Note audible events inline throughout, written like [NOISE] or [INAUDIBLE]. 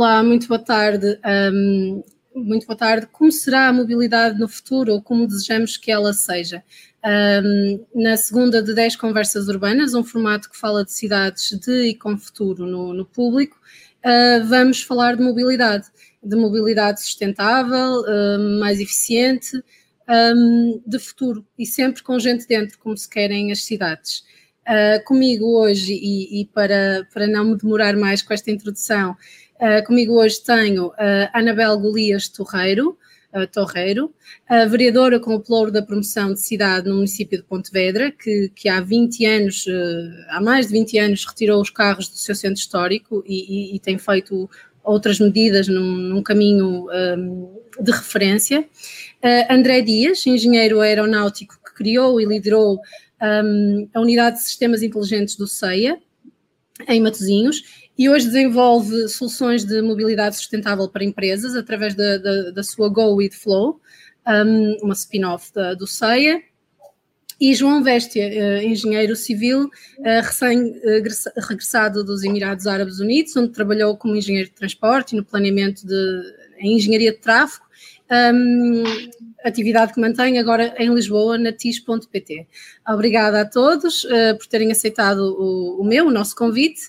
Olá, muito boa tarde. Um, muito boa tarde. Como será a mobilidade no futuro ou como desejamos que ela seja? Um, na segunda de 10 conversas urbanas, um formato que fala de cidades de e com futuro no, no público, uh, vamos falar de mobilidade, de mobilidade sustentável, uh, mais eficiente, um, de futuro e sempre com gente dentro, como se querem as cidades. Uh, comigo hoje, e, e, para, para não me demorar mais com esta introdução, uh, comigo hoje tenho uh, Anabel Golias Torreiro, uh, Torreiro, vereadora com o ploro da promoção de cidade no município de Pontevedra, que, que há 20 anos, há mais de 20 anos, retirou os carros do seu centro histórico e, e, e tem feito outras medidas num, num caminho um, de referência. André Dias, engenheiro aeronáutico que criou e liderou um, a Unidade de Sistemas Inteligentes do CEIA, em Matosinhos, e hoje desenvolve soluções de mobilidade sustentável para empresas através da, da, da sua Go With Flow, um, uma spin-off do CEIA, e João Vestia, uh, engenheiro civil, uh, recém-regressado dos Emirados Árabes Unidos, onde trabalhou como engenheiro de transporte e no planeamento de em engenharia de tráfego um, atividade que mantém agora em Lisboa, na tis.pt. Obrigada a todos uh, por terem aceitado o, o, meu, o nosso convite,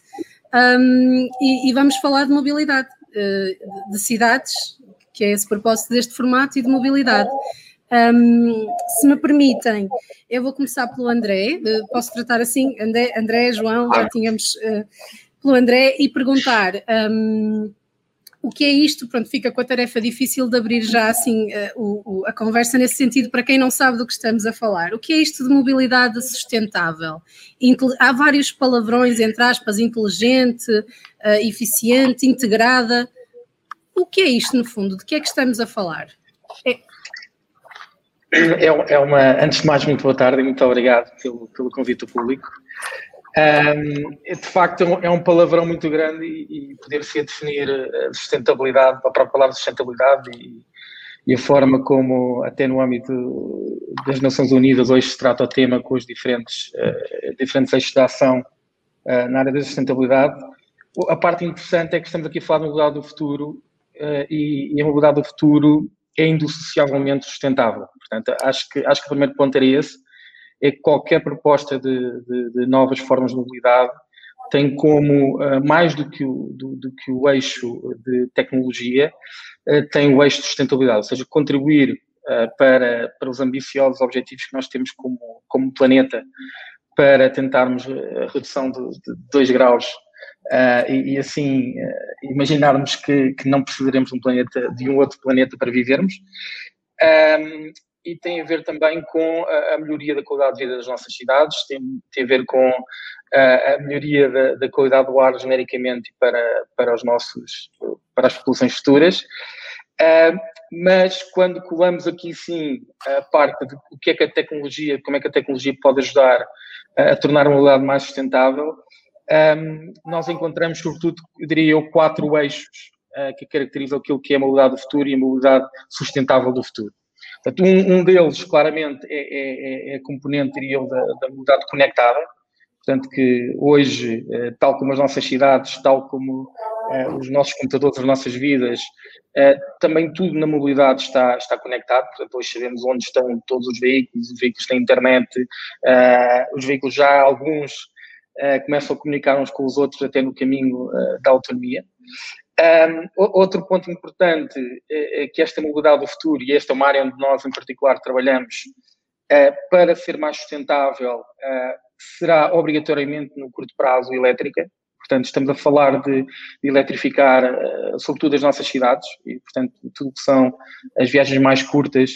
um, e, e, vamos falar de mobilidade, uh, de cidades, que é esse propósito deste formato, e de mobilidade. Um, se me permitem, eu vou começar pelo André, uh, posso tratar assim, André, André João, já tínhamos pelo André, e perguntar. Um, o que é isto? Pronto, fica com a tarefa difícil de abrir já assim uh, o, o, a conversa nesse sentido para quem não sabe do que estamos a falar. O que é isto de mobilidade sustentável? Há vários palavrões, entre aspas, inteligente, uh, eficiente, integrada. O que é isto no fundo? De que é que estamos a falar? É... É, é uma, antes de mais, muito boa tarde e muito obrigado pelo, pelo convite do público. Um, de facto, é um palavrão muito grande e, e poder-se definir a sustentabilidade, a própria palavra sustentabilidade e, e, a forma como, até no âmbito das Nações Unidas, hoje se trata o tema com os diferentes, uh, diferentes eixos de ação uh, na área da sustentabilidade. A parte interessante é que estamos aqui a falar de mobilidade do futuro uh, e, e, a mobilidade do futuro é indissociavelmente sustentável. Portanto, acho que, acho que o primeiro ponto era esse é que qualquer proposta de, de, de novas formas de mobilidade tem como, uh, mais do que, o, do, do, que o eixo de tecnologia, uh, tem o eixo de sustentabilidade, ou seja, contribuir uh, para, para os ambiciosos objetivos que nós temos como, como planeta para tentarmos a redução de, 2 graus e, e, assim imaginarmos que, que não precisaremos de um planeta, de um outro planeta para vivermos. Um, e tem a ver também com a, melhoria da qualidade de vida das nossas cidades, tem, tem a ver com a, melhoria da, da, qualidade do ar genericamente para, para, os nossos, para as populações futuras. Uh, mas quando colamos aqui sim a parte de o que é que a tecnologia, como é que a tecnologia pode ajudar a, tornar a mobilidade mais sustentável, um, nós encontramos sobretudo, eu diria eu, quatro eixos uh, que caracterizam aquilo que é a mobilidade do futuro e a mobilidade sustentável do futuro. Portanto, um, um deles, claramente, é, é, é, a componente, diria eu, da, da mobilidade conectada. Portanto, que hoje, eh, tal como as nossas cidades, tal como eh, os nossos computadores, as nossas vidas, eh, também tudo na mobilidade está, está conectado. Portanto, hoje sabemos onde estão todos os veículos, os veículos têm internet, os veículos já, alguns, começam a comunicar uns com os outros até no caminho da autonomia. Um, outro ponto importante é, é, que esta mobilidade do futuro, e esta é uma área onde nós em particular trabalhamos, uh, para ser mais sustentável, uh, será obrigatoriamente no curto prazo elétrica. Portanto, estamos a falar de, de eletrificar, sobretudo, as nossas cidades, e, portanto, tudo que são as viagens mais curtas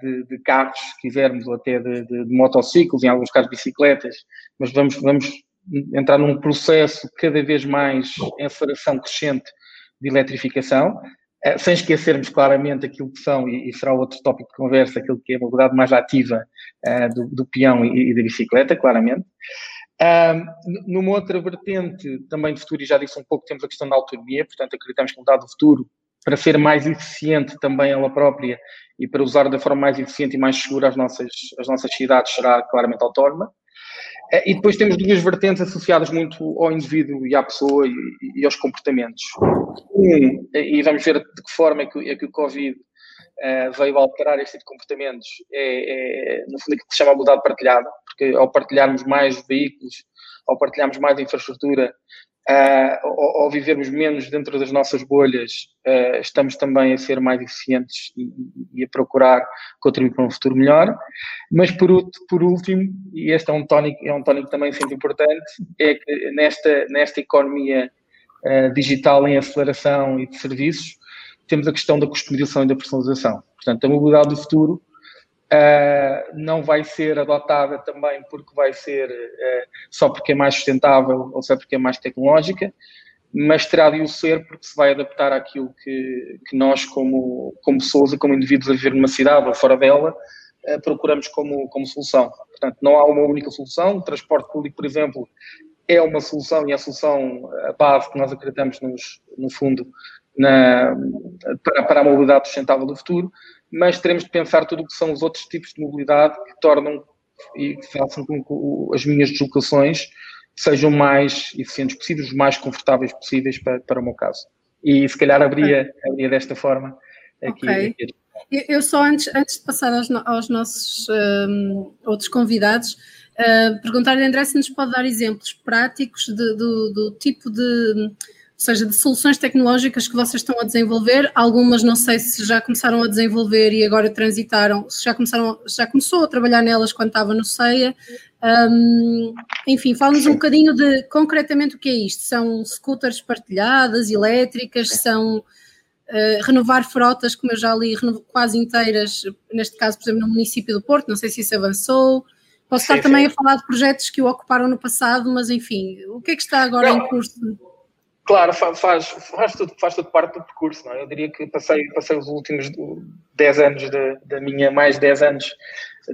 de, de, carros, se quisermos, ou até de, de, de motociclos, em alguns casos bicicletas, mas vamos, vamos entrar num processo cada vez mais em aceleração crescente de eletrificação, eh, sem esquecermos claramente aquilo que são, e, será outro tópico de conversa, aquilo que é a mobilidade mais ativa uh, do, do, peão e, da bicicleta, claramente. Numa outra vertente, também de futuro, e já disse um pouco, temos a questão da autonomia, portanto acreditamos que a mobilidade do futuro, para ser mais eficiente também ela própria e para usar da forma mais eficiente e mais segura as nossas, as nossas cidades, será claramente autónoma. E depois temos duas vertentes associadas muito ao indivíduo e à pessoa e, e aos comportamentos. Um, e vamos ver de que forma é que, é que o Covid uh, veio alterar este tipo de comportamentos, é, é no fundo aquilo que se chama a mobilidade partilhada, porque ao partilharmos mais veículos, ao partilharmos mais infraestrutura, uh, ao, vivermos menos dentro das nossas bolhas, uh, estamos também a ser mais eficientes e, a procurar contribuir para um futuro melhor. Mas por, por último, e este é um tónico, é um tónico também sempre importante, é que nesta, nesta economia uh, digital em aceleração e de serviços, temos a questão da customização e da personalização. Portanto, a mobilidade do futuro uh, não vai ser adotada também porque vai ser uh, só porque é mais sustentável ou só porque é mais tecnológica, mas terá de o ser porque se vai adaptar àquilo que, que nós, como, como pessoas e como indivíduos a viver numa cidade ou fora dela, uh, procuramos como, como solução. Portanto, não há uma única solução. O transporte público, por exemplo, é uma solução e é a solução, a base que nós acreditamos nos, no fundo na, para, para a mobilidade sustentável do futuro, mas teremos de pensar tudo o que são os outros tipos de mobilidade que tornam e que façam com que as minhas deslocações sejam mais eficientes possíveis, mais confortáveis possíveis para, para o meu caso. E se calhar abria, abria desta forma aqui. Okay. Eu só antes, antes de passar aos, aos nossos um, outros convidados, uh, perguntar-lhe, André, se nos pode dar exemplos práticos de, do, do tipo de seja, de soluções tecnológicas que vocês estão a desenvolver, algumas não sei se já começaram a desenvolver e agora transitaram, se já começaram, já começou a trabalhar nelas quando estava no CEIA. Um, enfim, fala-nos um bocadinho de concretamente o que é isto. São scooters partilhadas, elétricas, são uh, renovar frotas, como eu já li, quase inteiras, neste caso, por exemplo, no município do Porto, não sei se isso avançou. Posso estar sim. também a falar de projetos que o ocuparam no passado, mas enfim, o que é que está agora não. em curso? Claro, faz, faz, tudo, faz tudo parte do percurso, não é? Eu diria que passei, passei os últimos 10 anos da minha, mais 10 anos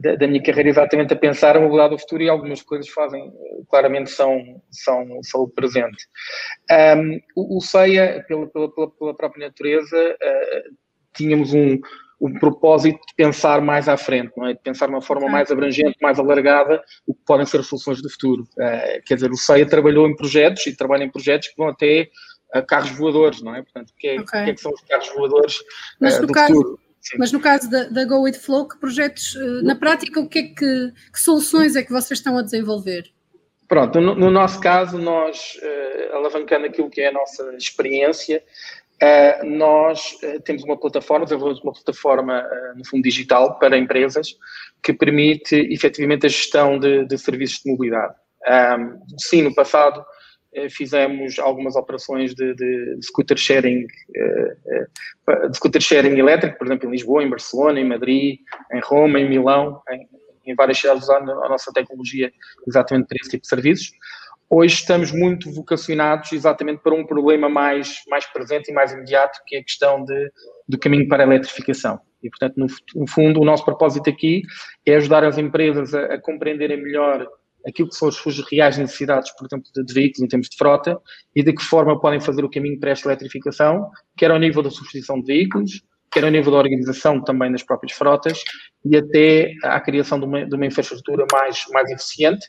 da, minha carreira exatamente a pensar a mobilidade do futuro e algumas coisas fazem, claramente são, são, são o presente. Um, o, o CEIA, pela, pela, pela própria natureza, uh, tínhamos um, um propósito de pensar mais à frente, não é? de pensar de uma forma mais abrangente, mais alargada, o que podem ser soluções do futuro. Uh, quer dizer, o CEIA trabalhou em projetos e trabalha em projetos que vão até uh, carros voadores, não é? Portanto, o que, é, okay. que, é que são os carros voadores uh, do caso, futuro? Sim. Mas no caso da, da, Go With Flow, que projetos, na prática, o que é que, que soluções é que vocês estão a desenvolver? Pronto, no, no nosso caso, nós, alavancando aquilo que é a nossa experiência, Uh, nós uh, temos uma plataforma, desenvolvemos uma plataforma, uh, no fundo, digital para empresas que permite efetivamente a gestão de, de serviços de mobilidade. Um, sim, no passado fizemos algumas operações de, de, de scooter sharing, de scooter sharing elétrico, por exemplo, em Lisboa, em Barcelona, em Madrid, em Roma, em Milão, em, em várias cidades usando a nossa tecnologia exatamente para esse tipo de serviços hoje estamos muito vocacionados exatamente para um problema mais, mais presente e mais imediato, que é a questão de, do caminho para a eletrificação. E, portanto, no, no fundo, o nosso propósito aqui é ajudar as empresas a, a, compreenderem melhor aquilo que são as suas reais necessidades, por exemplo, de, veículos em termos de frota e de que forma podem fazer o caminho para esta eletrificação, quer ao nível da substituição de veículos, quer ao nível da organização também das próprias frotas e até à criação de uma, de uma infraestrutura mais, mais eficiente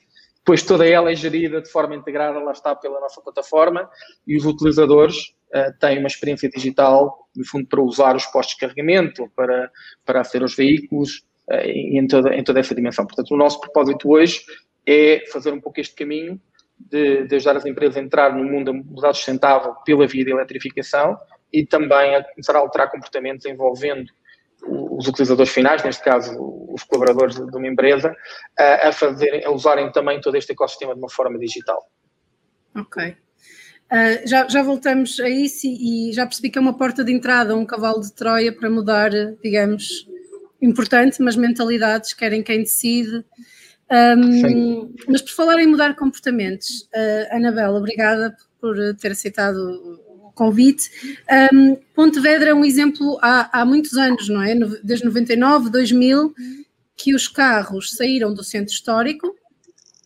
Depois toda ela é gerida de forma integrada, lá está, pela nossa plataforma e os utilizadores uh, têm uma experiência digital, no fundo, para usar os postos de carregamento, para, para aceder aos veículos uh, em, toda, em toda essa dimensão. Portanto, o nosso propósito hoje é fazer um pouco este caminho de, de ajudar as empresas a entrar no mundo da mobilidade sustentável pela via da eletrificação e também a começar a alterar comportamentos envolvendo os utilizadores finais, neste caso os colaboradores de uma empresa, a, fazerem, a usarem também todo este ecossistema de uma forma digital. Ok. Uh, já, já, voltamos a isso e, e, já percebi que é uma porta de entrada, um cavalo de Troia para mudar, digamos, importante, mas mentalidades, querem quem decide. Um, mas por falar em mudar comportamentos, uh, Anabela, obrigada por ter aceitado convite. Um, Pontevedra é um exemplo há, há muitos anos, não é? Desde 99, 2000, que os carros saíram do centro histórico,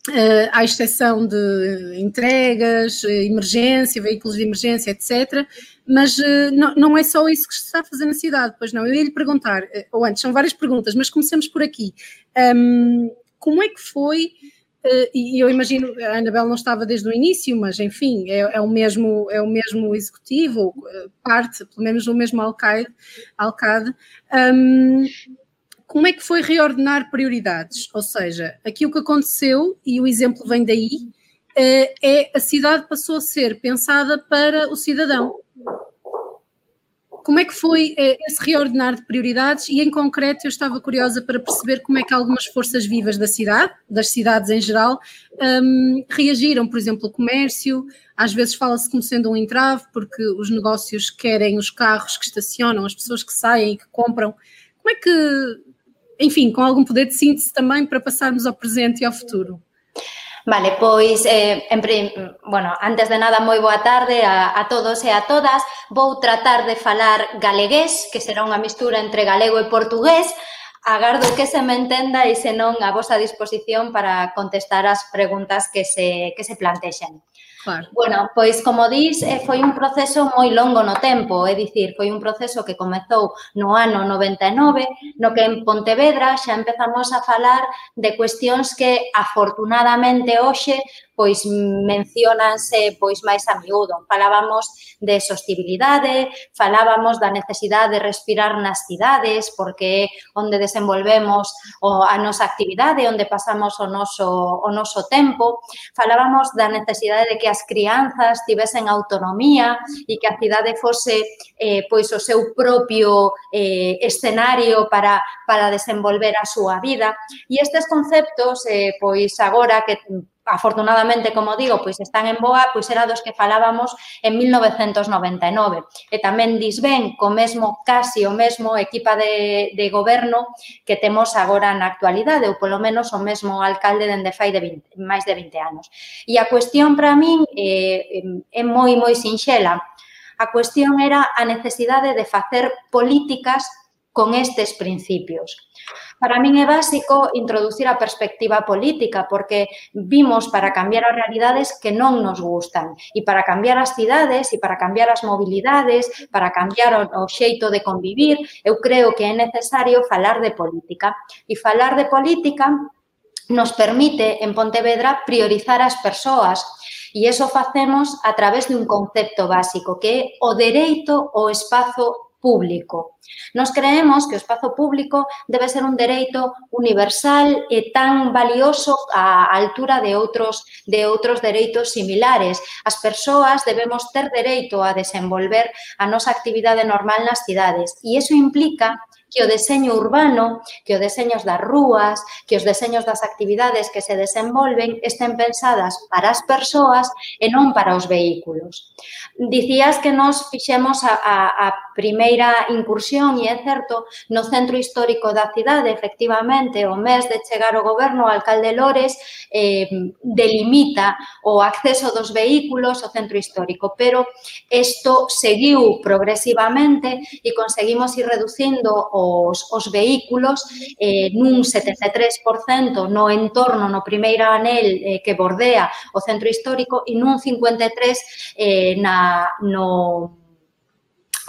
Uh, à exceção de entregas, emergência, veículos de emergência, etc. Mas uh, não, não, é só isso que se está a fazer na cidade, pois não. Eu ia lhe perguntar, uh, ou antes, são várias perguntas, mas comecemos por aqui. Um, como é que foi e eu imagino, a Anabel não estava desde o início, mas enfim, é, é o, mesmo, é o mesmo executivo, parte, pelo menos o mesmo alcade. Um, como é que foi reordenar prioridades? Ou seja, aqui o que aconteceu, e o exemplo vem daí, é a cidade passou a ser pensada para o cidadão. Como é que foi eh, esse reordenar de prioridades e, em concreto, eu estava curiosa para perceber como é que algumas forças vivas da cidade, das cidades em geral, um, reagiram, por exemplo, o comércio, às vezes fala-se como sendo um entrave, porque os negócios querem os carros que estacionam, as pessoas que saem e que compram. Como é que, enfim, com algum poder de síntese também para passarmos ao presente e ao futuro? Vale, pois, eh, en prim, bueno, antes de nada, moi boa tarde a, a todos e a todas. Vou tratar de falar galegués, que será unha mistura entre galego e portugués. Agardo que se me entenda e senón a vosa disposición para contestar as preguntas que se, que se plantexen. Claro. Bueno, pois como dis, eh, foi un proceso moi longo no tempo, é dicir, foi un proceso que comezou no ano 99, no que en Pontevedra xa empezamos a falar de cuestións que afortunadamente hoxe pois mencionanse pois máis a miúdo. Falábamos de sostibilidade, falábamos da necesidade de respirar nas cidades, porque é onde desenvolvemos o, a nosa actividade, onde pasamos o noso, o noso tempo. Falábamos da necesidade de que as crianzas tivesen autonomía e que a cidade fose eh, pois o seu propio eh, escenario para, para desenvolver a súa vida. E estes conceptos, eh, pois agora que afortunadamente, como digo, pois están en boa, pois era dos que falábamos en 1999. E tamén disben co mesmo, casi o mesmo equipa de, de goberno que temos agora na actualidade, ou polo menos o mesmo alcalde dende fai de 20, máis de 20 anos. E a cuestión para min eh, é moi, moi sinxela. A cuestión era a necesidade de facer políticas con estes principios. Para min é básico introducir a perspectiva política porque vimos para cambiar as realidades que non nos gustan e para cambiar as cidades e para cambiar as mobilidades, para cambiar o xeito de convivir, eu creo que é necesario falar de política. E falar de política nos permite en Pontevedra priorizar as persoas e eso facemos a través de un concepto básico que é o dereito ao espazo público. Nos creemos que o espazo público debe ser un dereito universal e tan valioso á altura de outros de outros dereitos similares. As persoas debemos ter dereito a desenvolver a nosa actividade normal nas cidades e iso implica que o deseño urbano, que os deseños das rúas, que os deseños das actividades que se desenvolven estén pensadas para as persoas e non para os vehículos. Dicías que nos fixemos a, a, a primeira incursión discusión e é certo no centro histórico da cidade, efectivamente, o mes de chegar o goberno, o alcalde Lores eh, delimita o acceso dos vehículos ao centro histórico, pero isto seguiu progresivamente e conseguimos ir reducindo os, os vehículos eh, nun 73% no entorno, no primeiro anel eh, que bordea o centro histórico e nun 53% eh, na, no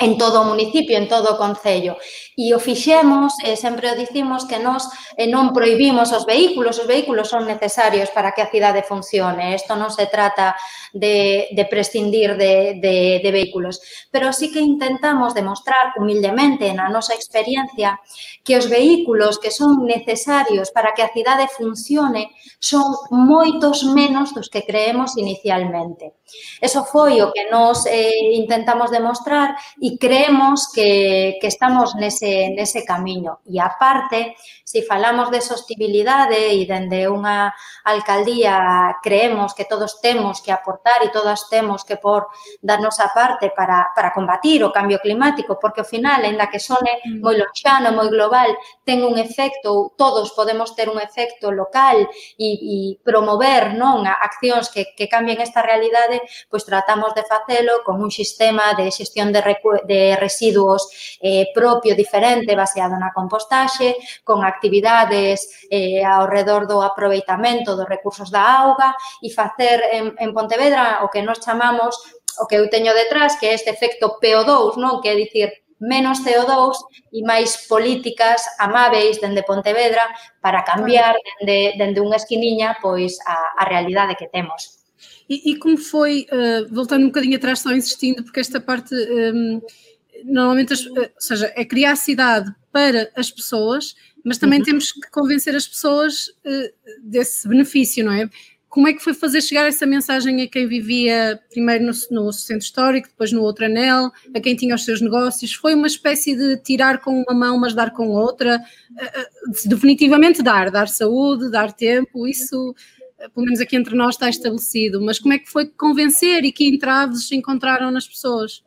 en todo o municipio, en todo o Concello. E o fixemos, e eh, sempre o dicimos, que nós eh, non proibimos os vehículos, os vehículos son necesarios para que a cidade funcione. Isto non se trata de, de prescindir de, de, de vehículos, pero sí que intentamos demostrar humildemente na nosa experiencia que os vehículos que son necesarios para que a cidade funcione son moitos menos dos que creemos inicialmente. Eso foi o que nós eh, intentamos demostrar e creemos que, que estamos nese, nese camiño. E aparte, se falamos de sostibilidade e dende unha alcaldía creemos que todos temos que aportar e todas temos que por da nosa parte para, para combatir o cambio climático, porque ao final, ainda que sone mm. moi lonxano, moi global, ten un efecto, todos podemos ter un efecto local e, e promover non accións que, que cambien esta realidade, pois tratamos de facelo con un sistema de xestión de recursos de residuos eh, propio diferente baseado na compostaxe, con actividades eh, ao redor do aproveitamento dos recursos da auga e facer en, en Pontevedra o que nos chamamos o que eu teño detrás, que é este efecto PO2, non? Que é dicir, menos CO2 e máis políticas amáveis dende Pontevedra para cambiar dende, dende unha esquiniña pois a, a realidade que temos. E, e como foi, uh, voltando um bocadinho atrás, só insistindo, porque esta parte, um, normalmente, as, uh, ou seja, é criar cidade para as pessoas, mas também uhum. temos que convencer as pessoas uh, desse benefício, não é? Como é que foi fazer chegar essa mensagem a quem vivia primeiro no, no, centro histórico, depois no outro anel, a quem tinha os seus negócios? Foi uma espécie de tirar com uma mão, mas dar com outra? definitivamente dar, dar saúde, dar tempo, isso pelo menos aqui entre nós está estabelecido, mas como é que foi convencer e que entraves encontraram nas pessoas?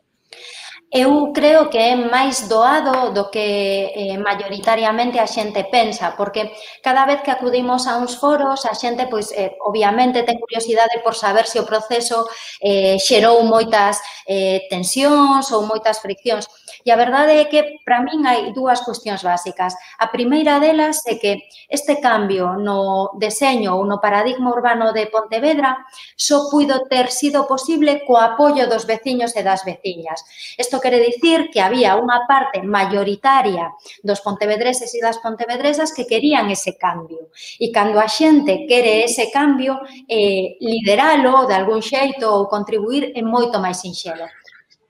eu creo que é máis doado do que eh, maioritariamente a xente pensa, porque cada vez que acudimos a uns foros, a xente, pois, eh, obviamente, ten curiosidade por saber se o proceso eh, xerou moitas eh, tensións ou moitas friccións. E a verdade é que, para min, hai dúas cuestións básicas. A primeira delas é que este cambio no deseño ou no paradigma urbano de Pontevedra só puido ter sido posible co apoio dos veciños e das veciñas. Isto Isto quere dicir que había unha parte maioritaria dos pontevedreses e das pontevedresas que querían ese cambio. E cando a xente quere ese cambio, eh, lideralo de algún xeito ou contribuir é moito máis sinxelo.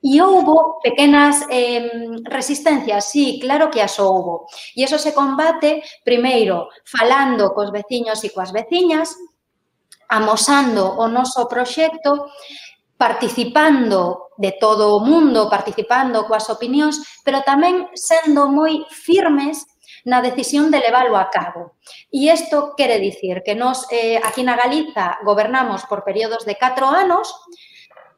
E houbo pequenas eh, resistencias, sí, claro que as houbo. E eso se combate, primeiro, falando cos veciños e coas veciñas, amosando o noso proxecto, participando de todo o mundo, participando coas opinións, pero tamén sendo moi firmes na decisión de leválo a cabo. E isto quere dicir que nós eh, aquí na Galiza gobernamos por períodos de 4 anos,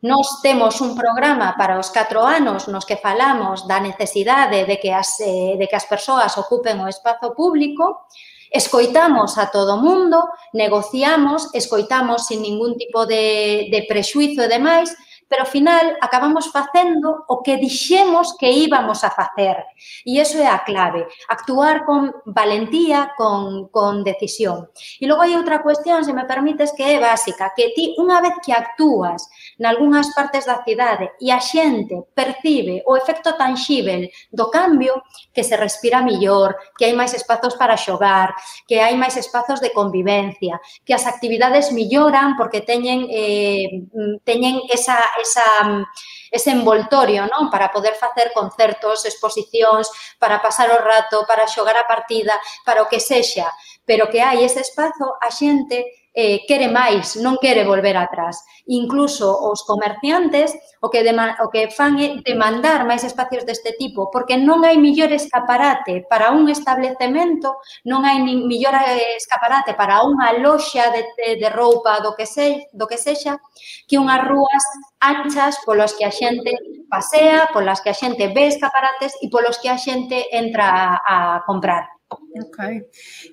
Nos temos un programa para os 4 anos nos que falamos da necesidade de que as, eh, de que as persoas ocupen o espazo público, Escoitamos a todo mundo, negociamos, escoitamos sin ningún tipo de, de prexuizo e demais, pero ao final acabamos facendo o que dixemos que íbamos a facer. E iso é a clave, actuar con valentía, con, con decisión. E logo hai outra cuestión, se me permites, que é básica, que ti unha vez que actúas nalgúnas partes da cidade e a xente percibe o efecto tangible do cambio, que se respira millor, que hai máis espazos para xogar, que hai máis espazos de convivencia, que as actividades milloran porque teñen eh, teñen esa esa, mm, ese envoltorio, non? Para poder facer concertos, exposicións, para pasar o rato, para xogar a partida, para o que sexa, pero que hai ese espazo a xente eh, quere máis, non quere volver atrás. Incluso os comerciantes o que, o que fan é demandar máis espacios deste tipo, porque non hai millor escaparate para un establecemento, non hai nin millor eh, escaparate para unha loxa de, de, de roupa do que, se, do que sexa, que unhas rúas anchas polas que a xente pasea, polas que a xente ve escaparates e polos que a xente entra a, a comprar. Ok.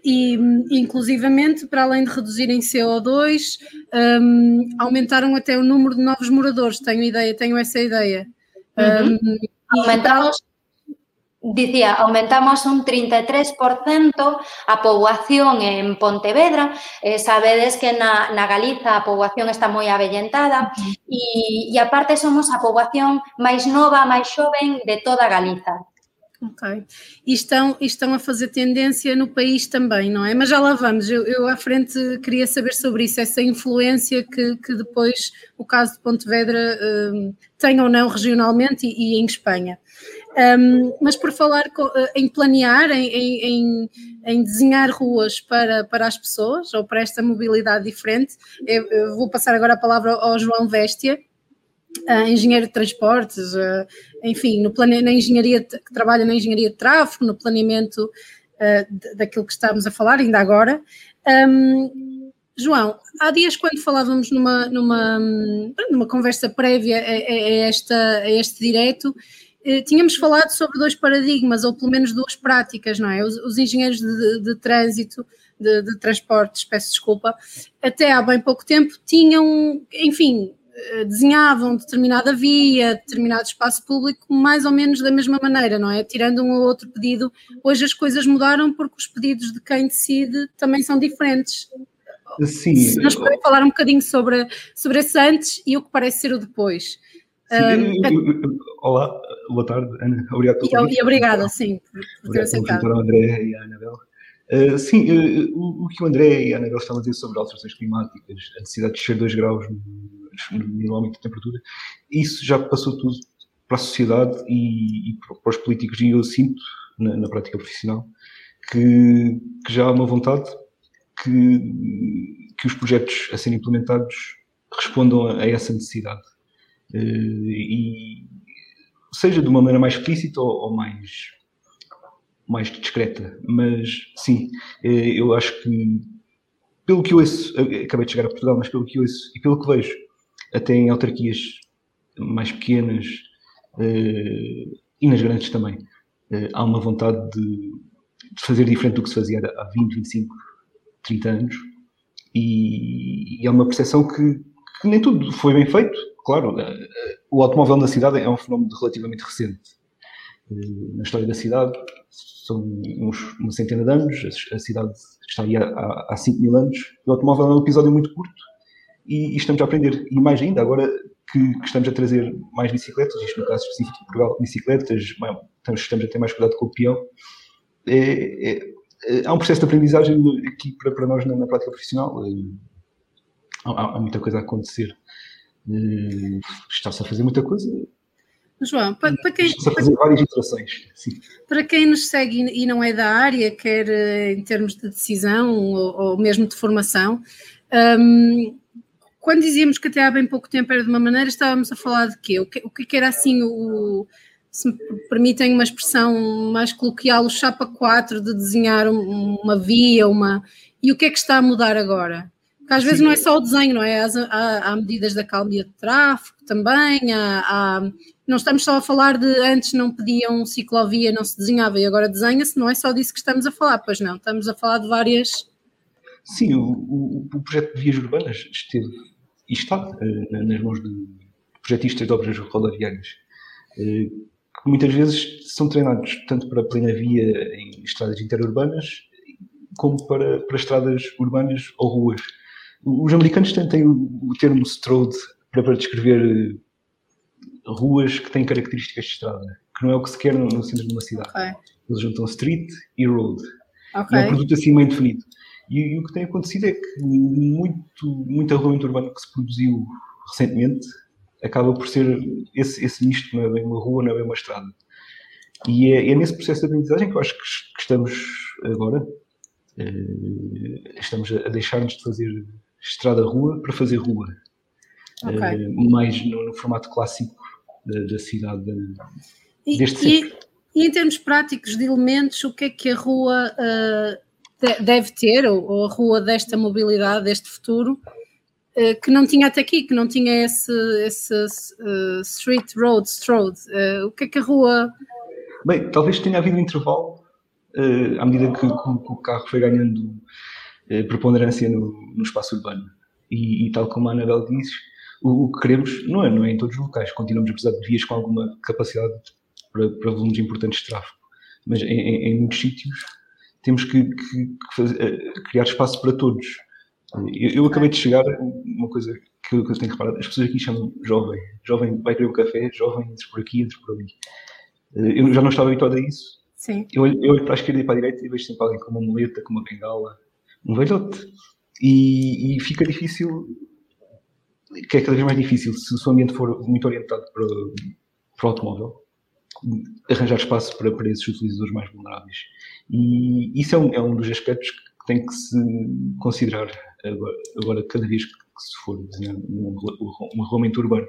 E, inclusivamente, para além de reduzirem CO2, um, aumentaram até o número de novos moradores. Tenho ideia, tenho essa ideia. Uhum. Um, aumentamos, dicía, aumentamos un 33% a poboación en Pontevedra. Eh, sabedes que na, na Galiza a poboación está moi avellentada e, e aparte somos a poboación máis nova, máis xoven de toda Galiza. Ok. E estão, estão a fazer tendência no país também, não é? Mas já lá vamos. Eu, eu à frente queria saber sobre isso, essa influência que, que depois o caso de Pontevedra um, tem ou não regionalmente e, e em Espanha. Um, mas por falar eh, em planear, em, em, em, desenhar ruas para, para as pessoas ou para esta mobilidade diferente, eu, eu vou passar agora a palavra ao João Véstia uh, engenheiro de transportes, uh, enfim, no plane... na engenharia, que trabalha na engenharia de tráfego, no planeamento uh, daquilo que estamos a falar ainda agora. Um, João, há dias quando falávamos numa, numa, numa conversa prévia a, a, esta, a este direito, eh, tínhamos falado sobre dois paradigmas, ou pelo menos duas práticas, não é? Os, os engenheiros de, de, de trânsito, de, de, transportes, peço desculpa, até há bem pouco tempo tinham, enfim, desenhavam determinada via, determinado espaço público, mais ou menos da mesma maneira, não é? Tirando um ou outro pedido, hoje as coisas mudaram porque os pedidos de quem decide também são diferentes. Sim. Se nós podemos falar um bocadinho sobre, sobre esse antes e o que parece ser o depois. Sim, um, olá, boa tarde, Ana. Obrigado pelo E, e obrigada, sim, por, por ter aceitado. André e a Anabel. Uh, sim, uh, o, o, que o André e a Anabel estavam a dizer sobre alterações climáticas, a necessidade de descer 2 graus no, no aumento de temperatura, isso já passou tudo para a sociedade e, e para os políticos, e eu sinto, na, na prática profissional, que, que, já há uma vontade que, que os projetos a serem implementados respondam a, a essa necessidade. Uh, e seja de uma maneira mais explícita ou, ou mais, mais discreta. Mas sim, eh, eu acho que, pelo que eu ouço, acabei de chegar a Portugal, mas pelo que eu ouço e pelo que vejo, até em autarquias mais pequenas uh, e nas grandes também, uh, há uma vontade de, de, fazer diferente do que se fazia há 20, 25, 30 anos. E, e há uma percepção que, que nem tudo foi bem feito. Claro, uh, o automóvel na cidade é um fenómeno relativamente recente. Na história da cidade, são uns, uma centena de anos, a, cidade está aí há, há 5 mil anos, o automóvel é um episódio muito curto e, e estamos a aprender. E mais ainda, agora que, que, estamos a trazer mais bicicletas, isto no caso específico de Portugal, bicicletas, estamos, estamos a ter mais cuidado com o peão, é, é, é, há um processo de aprendizagem aqui para, para nós na, na prática profissional. Há, há, muita coisa a acontecer. É, está-se a fazer muita coisa. João, para, para quem. Está-se a fazer várias iterações. Sim. Para quem nos segue e não é da área, quer eh, em termos de decisão ou, ou mesmo de formação, um, quando dizíamos que até há bem pouco tempo era de uma maneira, estávamos a falar de quê? O que, o que era assim o, se me permitem uma expressão mais coloquial, o chapa 4 de desenhar uma via, uma. E o que é que está a mudar agora? Porque às Sim. vezes não é só o desenho, não é? Há, há medidas da calmia de tráfego também, há, há, não estamos só a falar de antes não pediam ciclovia, não se desenhava e agora desenha-se, não é só disso que estamos a falar, pois não, estamos a falar de várias. Sim, o, o, o projeto de vias urbanas esteve e está uh, nas mãos de projetistas de obras rodoviárias, uh, que muitas vezes são treinados tanto para plena via em estradas interurbanas, como para, para estradas urbanas ou ruas. Os americanos têm o, termo stroad para, para descrever eh, ruas que têm características de estrada, que não é o que se quer no, no centro de uma cidade. Okay. Eles juntam street e road. Okay. É um produto assim meio definido. E, e, o que tem acontecido é que muito, muito arruamento urbano que se produziu recentemente acaba por ser esse, esse misto, não é bem uma rua, não é bem uma estrada. E é, é nesse processo de aprendizagem que eu acho que, que estamos agora. Uh, estamos a, a deixar-nos de fazer estrada-rua para fazer rua. Okay. Uh, mais no, no, formato clássico da, da cidade e, deste e, e, em termos práticos de elementos, o que é que a rua uh, deve ter, ou, a rua desta mobilidade, deste futuro, uh, que não tinha até aqui, que não tinha esse, esse uh, street road, stroad. Uh, o que é que a rua. Bem, talvez tenha havido um intervalo à medida que, que, que, o carro foi ganhando preponderância no, no, espaço urbano. E, e, tal como a Anabel diz, o, o, que queremos não é, não é em todos os locais, continuamos a precisar de vias com alguma capacidade para, para volumes importantes de tráfego, mas em, em, em muitos sítios temos que, que, que fazer, eh, criar espaço para todos. Eu, eu, acabei de chegar, uma coisa que eu, que eu tenho reparado, as pessoas aqui chamam jovem. Jovem vai querer um café, jovem, entre por aqui, entre por ali. Eh, eu já não estava habituado a isso. Sim. Eu, eu olho para a esquerda e para a direita e vejo sempre alguém com uma muleta, com uma bengala, um velhote. E, e fica difícil, que é cada vez mais difícil, se o seu ambiente for muito orientado para, para o automóvel, arranjar espaço para, para esses utilizadores mais vulneráveis. E isso é um, é um dos aspectos que tem que se considerar agora, agora cada vez que se for desenhar um, um regulamento urbano.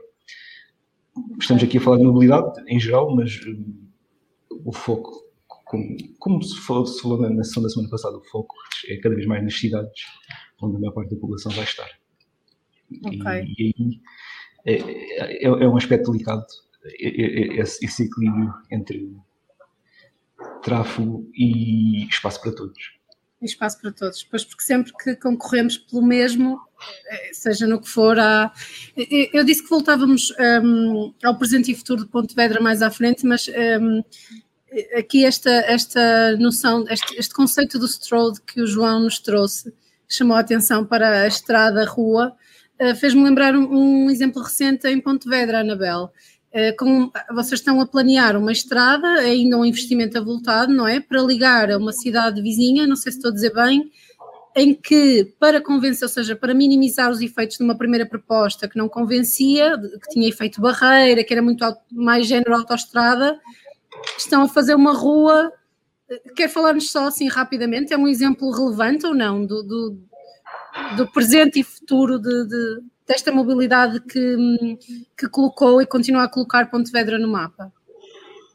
Estamos aqui a falar de mobilidade em geral, mas um, o foco, como, como se, falou, se falou na sessão da semana passada, o foco é cada vez mais nas cidades, onde a maior parte da população vai estar. Okay. E, e aí é, é, é um aspecto delicado esse, esse equilíbrio entre tráfego e espaço para todos. Espaço para todos, pois porque sempre que concorremos pelo mesmo, eh, seja no que for, há... eu disse que voltávamos um, ao presente e futuro de Pontevedra mais à frente, mas um, aqui esta, esta noção, este, este conceito do stroll que o João nos trouxe, chamou a atenção para a estrada, rua, uh, fez-me lembrar um, um, exemplo recente em Pontevedra, Anabel. Uh, com, vocês estão a planear uma estrada, ainda um investimento avultado, não é? Para ligar a uma cidade vizinha, não sei se estou a dizer bem, em que, para convencer, ou seja, para minimizar os efeitos de uma primeira proposta que não convencia, que tinha efeito barreira, que era muito mais género autoestrada, estão a fazer uma rua. Quer falar-nos só assim rapidamente? É um exemplo relevante ou não do, do, do presente e futuro de, de, desta mobilidade que, que colocou e continua a colocar Pontevedra no mapa?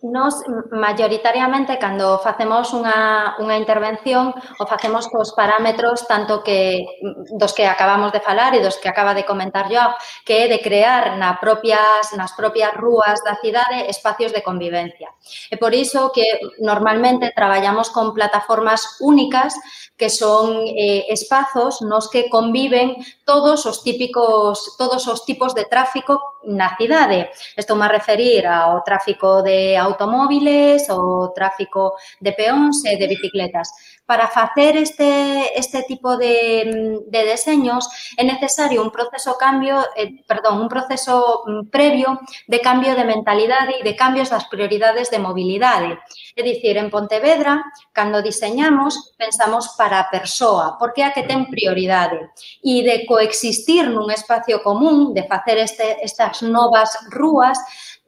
Nos, mayoritariamente, cando facemos unha, unha intervención, o facemos cos parámetros tanto que dos que acabamos de falar e dos que acaba de comentar yo, que é de crear na propias, nas propias rúas da cidade espacios de convivencia. E por iso que normalmente traballamos con plataformas únicas que son eh, espazos nos que conviven todos os típicos todos os tipos de tráfico na cidade. Estou a referir ao tráfico de automóviles, o tráfico de peóns de bicicletas. para facer este, este tipo de, de deseños é necesario un proceso cambio, eh, perdón, un proceso mm, previo de cambio de mentalidade e de cambios das prioridades de mobilidade. É dicir, en Pontevedra, cando diseñamos, pensamos para a persoa, porque é a que ten prioridade. E de coexistir nun espacio común, de facer este, estas novas rúas,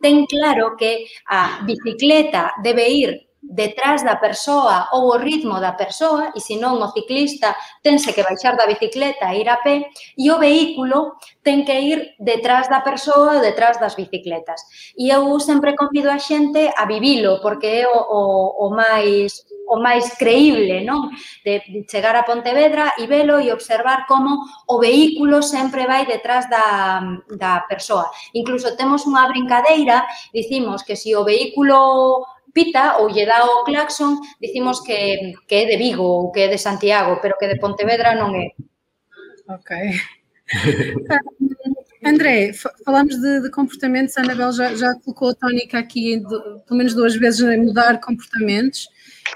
ten claro que a bicicleta debe ir detrás da persoa ou o ritmo da persoa, e senón o ciclista tense que baixar da bicicleta e ir a pé, e o vehículo ten que ir detrás da persoa ou detrás das bicicletas. E eu sempre convido a xente a vivilo, porque é o, o, o máis o máis creíble, non? De chegar a Pontevedra e velo e observar como o vehículo sempre vai detrás da, da persoa. Incluso temos unha brincadeira, dicimos que se si o vehículo pita ou lle dá o claxon, dicimos que, que é de Vigo ou que é de Santiago, pero que de Pontevedra non é. Ok. [LAUGHS] André, falamos de, de, comportamentos, a Anabel já, já colocou a tónica aqui, de, pelo menos duas vezes, em mudar comportamentos,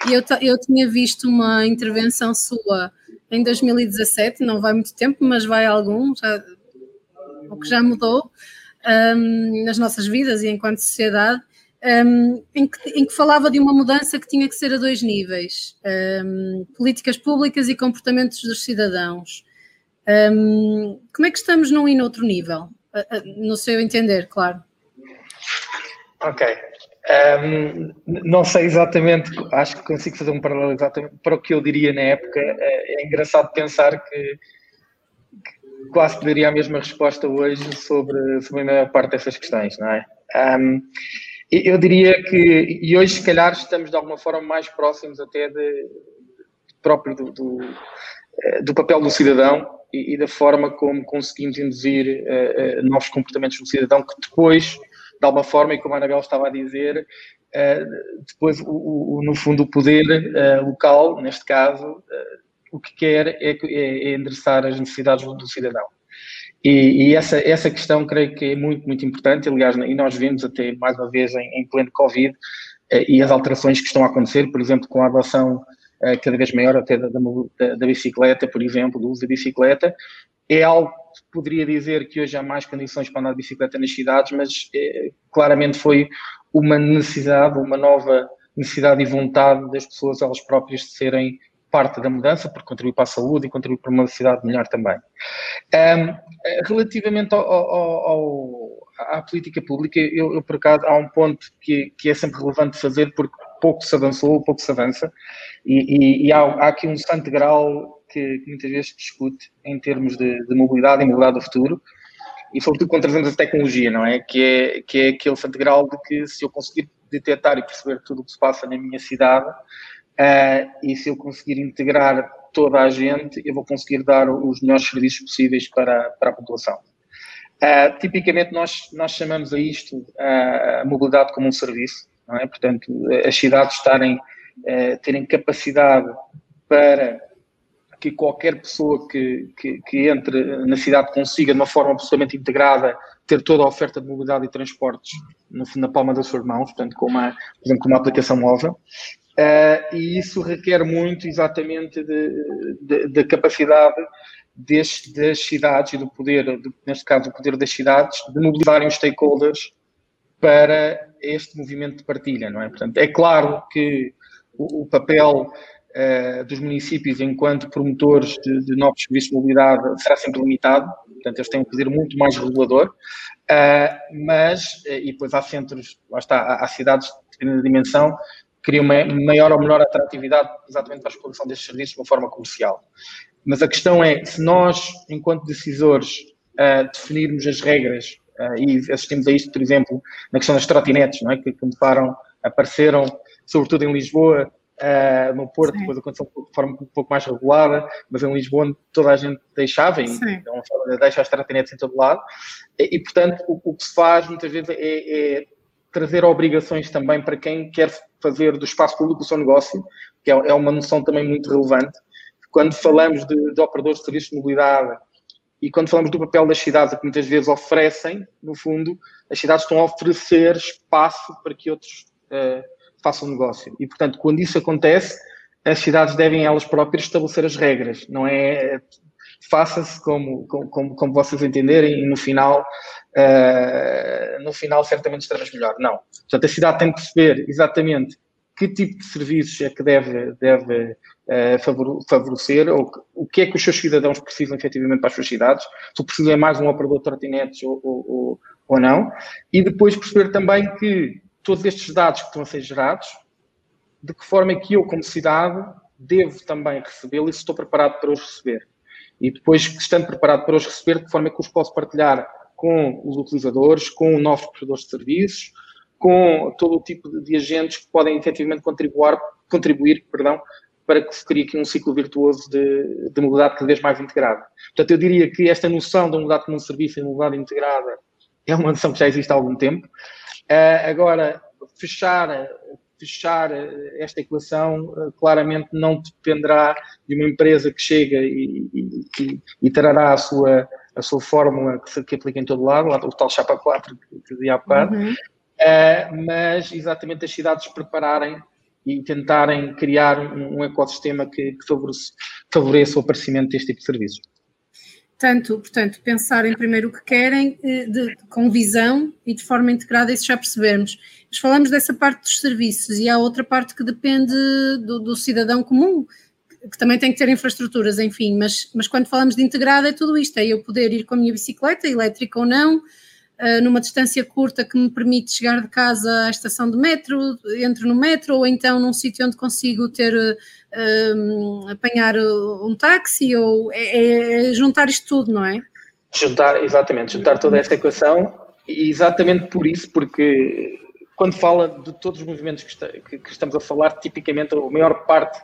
e eu, eu tinha visto uma intervenção sua em 2017, não vai muito tempo, mas vai algum, já, o que já mudou um, nas nossas vidas e enquanto sociedade, um, em, que, em, que, falava de uma mudança que tinha que ser a dois níveis: um, políticas públicas e comportamentos dos cidadãos. Um, como é que estamos num e noutro nível? Uh, uh, no seu entender, claro. Ok. não sei exatamente, acho que consigo fazer um paralelo exatamente para o que eu diria na época. É, é engraçado pensar que, que quase daria a mesma resposta hoje sobre, sobre a maior parte dessas questões, não é? Eu diria que, e hoje se calhar estamos de alguma forma mais próximos até de, próprio do, do, eh, do papel do cidadão e, e, da forma como conseguimos induzir uh, uh, novos comportamentos do cidadão que depois, de alguma forma, e como a Anabel estava a dizer, uh, depois, o, o, no fundo, o poder local, neste caso, o que quer é, é, é endereçar as necessidades do, do cidadão. E, e, essa, essa questão creio que é muito, muito importante, aliás, e nós vemos até mais uma vez em, em pleno Covid eh, e as alterações que estão a acontecer, por exemplo, com a adoção eh, cada vez maior até da, da, da, bicicleta, por exemplo, do uso da bicicleta, é algo que poderia dizer que hoje há mais condições para andar de bicicleta nas cidades, mas eh, claramente foi uma necessidade, uma nova necessidade e vontade das pessoas elas próprias de serem parte da mudança, porque contribui para a saúde e contribui para uma cidade melhor também. Um, relativamente ao, ao, ao, à política pública, eu, eu, por acaso, há um ponto que, que é sempre relevante fazer, porque pouco se avançou, pouco se avança, e, e, e há, há, aqui um santo grau que, que muitas vezes se discute em termos de, de, mobilidade e mobilidade do futuro, e sobretudo quando trazemos a tecnologia, não é? Que é, que é aquele santo grau de que se eu conseguir detectar e perceber tudo o que se passa na minha cidade, Uh, e se eu conseguir integrar toda a gente, eu vou conseguir dar os melhores serviços possíveis para, para a população. Uh, tipicamente, nós, nós chamamos a isto uh, a mobilidade como um serviço, é? Portanto, as cidades estarem, terem capacidade para que qualquer pessoa que, que, que, entre na cidade consiga, de uma forma absolutamente integrada, ter toda a oferta de mobilidade e transportes no, na palma das suas mãos, portanto, com uma, por exemplo, com uma aplicação móvel. Uh, e isso requer muito exatamente da capacidade das cidades e do poder, neste caso, o poder das cidades, de mobilizarem os stakeholders para este movimento de partilha, não é? Portanto, é claro que o, o papel uh, dos municípios enquanto promotores de, de, novos serviços de mobilidade será sempre limitado, portanto, eles têm um poder muito mais regulador, uh, mas, e depois há centros, lá está, há, há cidades de dimensão, criam uma maior ou menor atratividade exatamente para a exploração destes serviços de uma forma comercial. Mas a questão é, se nós, enquanto decisores, definirmos as regras Uh, e assistimos a isto, por exemplo, na questão das trotinetes, não é? que começaram, apareceram, sobretudo em Lisboa, uh, no Porto, Sim. depois aconteceu de forma um pouco mais regulada, mas em Lisboa toda a gente deixava, e é uma forma de deixar as trotinetes em todo lado, e, e portanto o, o, que se faz muitas vezes é, é, trazer obrigações também para quem quer fazer do espaço público o seu negócio, que é, é uma noção também muito relevante. Quando falamos de, de operadores de serviços de mobilidade, e quando falamos do papel das cidades, que muitas vezes oferecem, no fundo, as cidades estão a oferecer espaço para que outros uh, façam negócio. E, portanto, quando isso acontece, as cidades devem elas próprias estabelecer as regras. Não é faça-se como, como, como vocês entenderem e no final, uh, no final certamente estaremos melhor. Não. Portanto, a cidade tem que perceber exatamente que tipo de serviços é que deve, deve uh, favorecer, ou o que é que os seus cidadãos precisam efetivamente para as suas cidades, se precisam é mais um operador de trotinetes ou, ou, ou não, e depois perceber também que todos estes dados que estão a ser gerados, de que forma é que eu, como cidade, devo também recebê-los e se estou preparado para os receber. E depois, estando preparado para os receber, de forma que os posso partilhar com os utilizadores, com novos prestadores de serviços, com todo o tipo de, agentes que podem efetivamente contribuir, contribuir perdão, para que se crie aqui um ciclo virtuoso de, de mobilidade cada vez mais integrada. Portanto, eu diria que esta noção da mobilidade como um serviço e mobilidade integrada é uma noção que já existe há algum tempo. Uh, agora, fechar, fechar esta equação uh, claramente não dependerá de uma empresa que chega e, e, e, trará a sua, a sua fórmula que se que aplica em todo lado, o tal chapa 4 que, que dizia há bocado, uhum. uh, mas exatamente as cidades prepararem e tentarem criar um, um ecossistema que, que favoreça, favoreça o aparecimento deste tipo de serviços. Tanto, portanto, pensarem primeiro o que querem, eh, de, com visão e de forma integrada, isso já percebemos. Mas falamos dessa parte dos serviços e há outra parte que depende do, do cidadão comum, que também tem que ter infraestruturas, enfim, mas, mas quando falamos de integrada é tudo isto, é eu poder ir com a minha bicicleta, elétrica ou não, uh, numa distância curta que me permite chegar de casa à estação de metro, entro no metro, ou então num sítio onde consigo ter uh, apanhar um táxi, ou é, é, juntar isto tudo, não é? Juntar, exatamente, juntar toda esta equação, e exatamente por isso, porque quando fala de todos os movimentos que, está, que, que estamos a falar, tipicamente a maior parte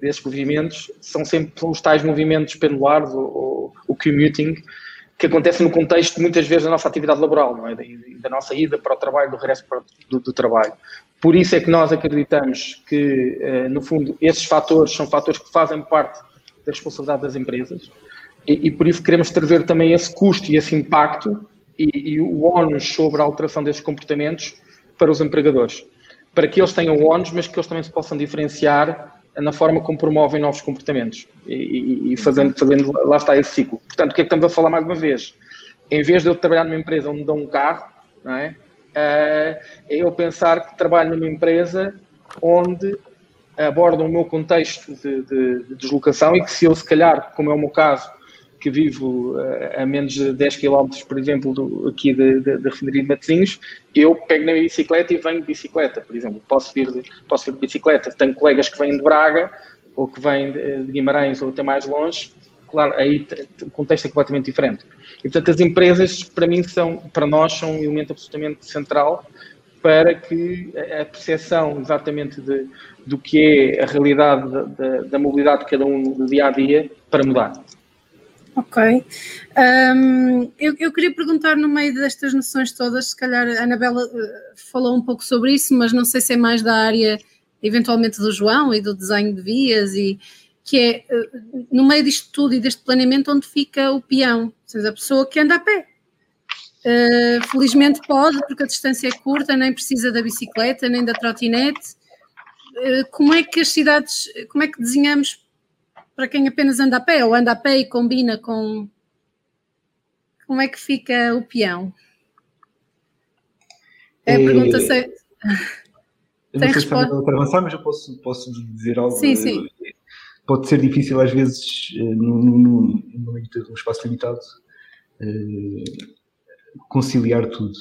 desses movimentos são sempre os tais movimentos pendulares ou, o commuting, que acontece no contexto, muitas vezes, da nossa atividade laboral, não é? da, da nossa ida para o trabalho, do regresso para, do, do, trabalho. Por isso é que nós acreditamos que, eh, no fundo, esses fatores são fatores que fazem parte da responsabilidade das empresas e, e por isso queremos trazer também esse custo e esse impacto e, e o ónus sobre a alteração desses comportamentos para os empregadores. Para que eles tenham ónus, mas que eles também se possam diferenciar na forma como promovem novos comportamentos e, e, fazendo, fazendo, lá está esse ciclo. Portanto, o que é que estamos a falar mais uma vez? Em vez de eu trabalhar numa empresa onde me dão um carro, não é? é eu pensar que trabalho numa empresa onde abordam o meu contexto de, de, de deslocação e que se eu, se calhar, como é o meu caso, que vivo uh, a menos de 10 km, por exemplo, do, aqui da refinaria de Matosinhos, eu pego na bicicleta e venho de bicicleta, por exemplo. Posso vir de, posso vir de bicicleta. Tenho colegas que vêm de Braga ou que vêm de, Guimarães ou até mais longe. Claro, aí o contexto é completamente diferente. E, portanto, as empresas, para mim, são, para nós, são um elemento absolutamente central para que a percepção exatamente de, do que é a realidade da, da, da mobilidade de cada um no dia a dia para mudar. Ok. Um, eu, eu, queria perguntar no meio destas noções todas, se calhar a Anabela uh, falou um pouco sobre isso, mas não sei se é mais da área eventualmente do João e do desenho de vias e que é uh, no meio disto tudo e deste planeamento onde fica o peão, ou seja, a pessoa que anda a pé. Uh, felizmente pode, porque a distância é curta, nem precisa da bicicleta, nem da trotinete. como é que as cidades, como é que desenhamos para quem apenas anda a pé ou anda a pé e combina com. Como é que fica o peão? É a pergunta se. Eu não sei se para avançar, mas eu posso, posso dizer algo. Sim, sim. Pode ser difícil, às vezes, eh, no, no, no meio de um espaço limitado, eh, conciliar tudo.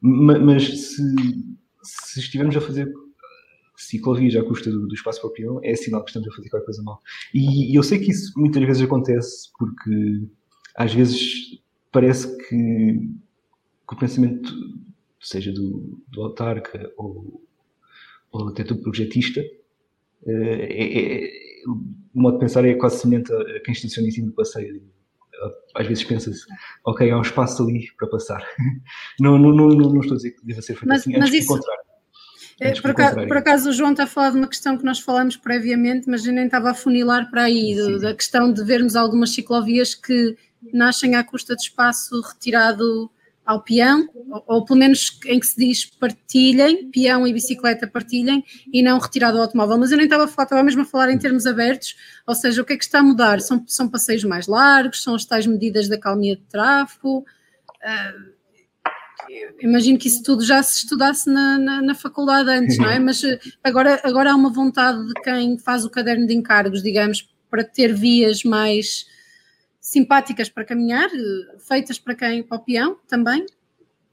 Mas se, se estivermos a fazer ciclovias à custa do, do espaço para o peão, é sinal que estamos a fazer qualquer coisa mal. E, e eu sei que isso muitas vezes acontece porque às vezes parece que, que o pensamento, seja do, do autarca ou, ou até do projetista, eh, é, é, o modo de pensar é quase semelhante a quem estaciona em cima do passeio. Às vezes pensa-se, ok, há um espaço ali para passar. [LAUGHS] não, não, não, não, estou a dizer que deva ser feito mas, assim, antes mas isso... contrário. É, por, acaso, por, acaso, o João está a falar de uma questão que nós falamos previamente, mas eu nem estava a funilar para aí, do, da questão de vermos algumas ciclovias que nascem à custa de espaço retirado ao peão, ou, ou, pelo menos em que se diz partilhem, peão e bicicleta partilhem, e não retirado ao automóvel. Mas eu nem estava a falar, estava mesmo a falar em termos abertos, ou seja, o que é que está a mudar? São, são passeios mais largos, são as tais medidas da calmia de tráfego. Uh, imagino que isso tudo já se estudasse na, na, na, faculdade antes, não é? Mas eh, agora, agora há uma vontade de quem faz o caderno de encargos, digamos, para ter vias mais simpáticas para caminhar, eh, feitas para quem? Para o peão também?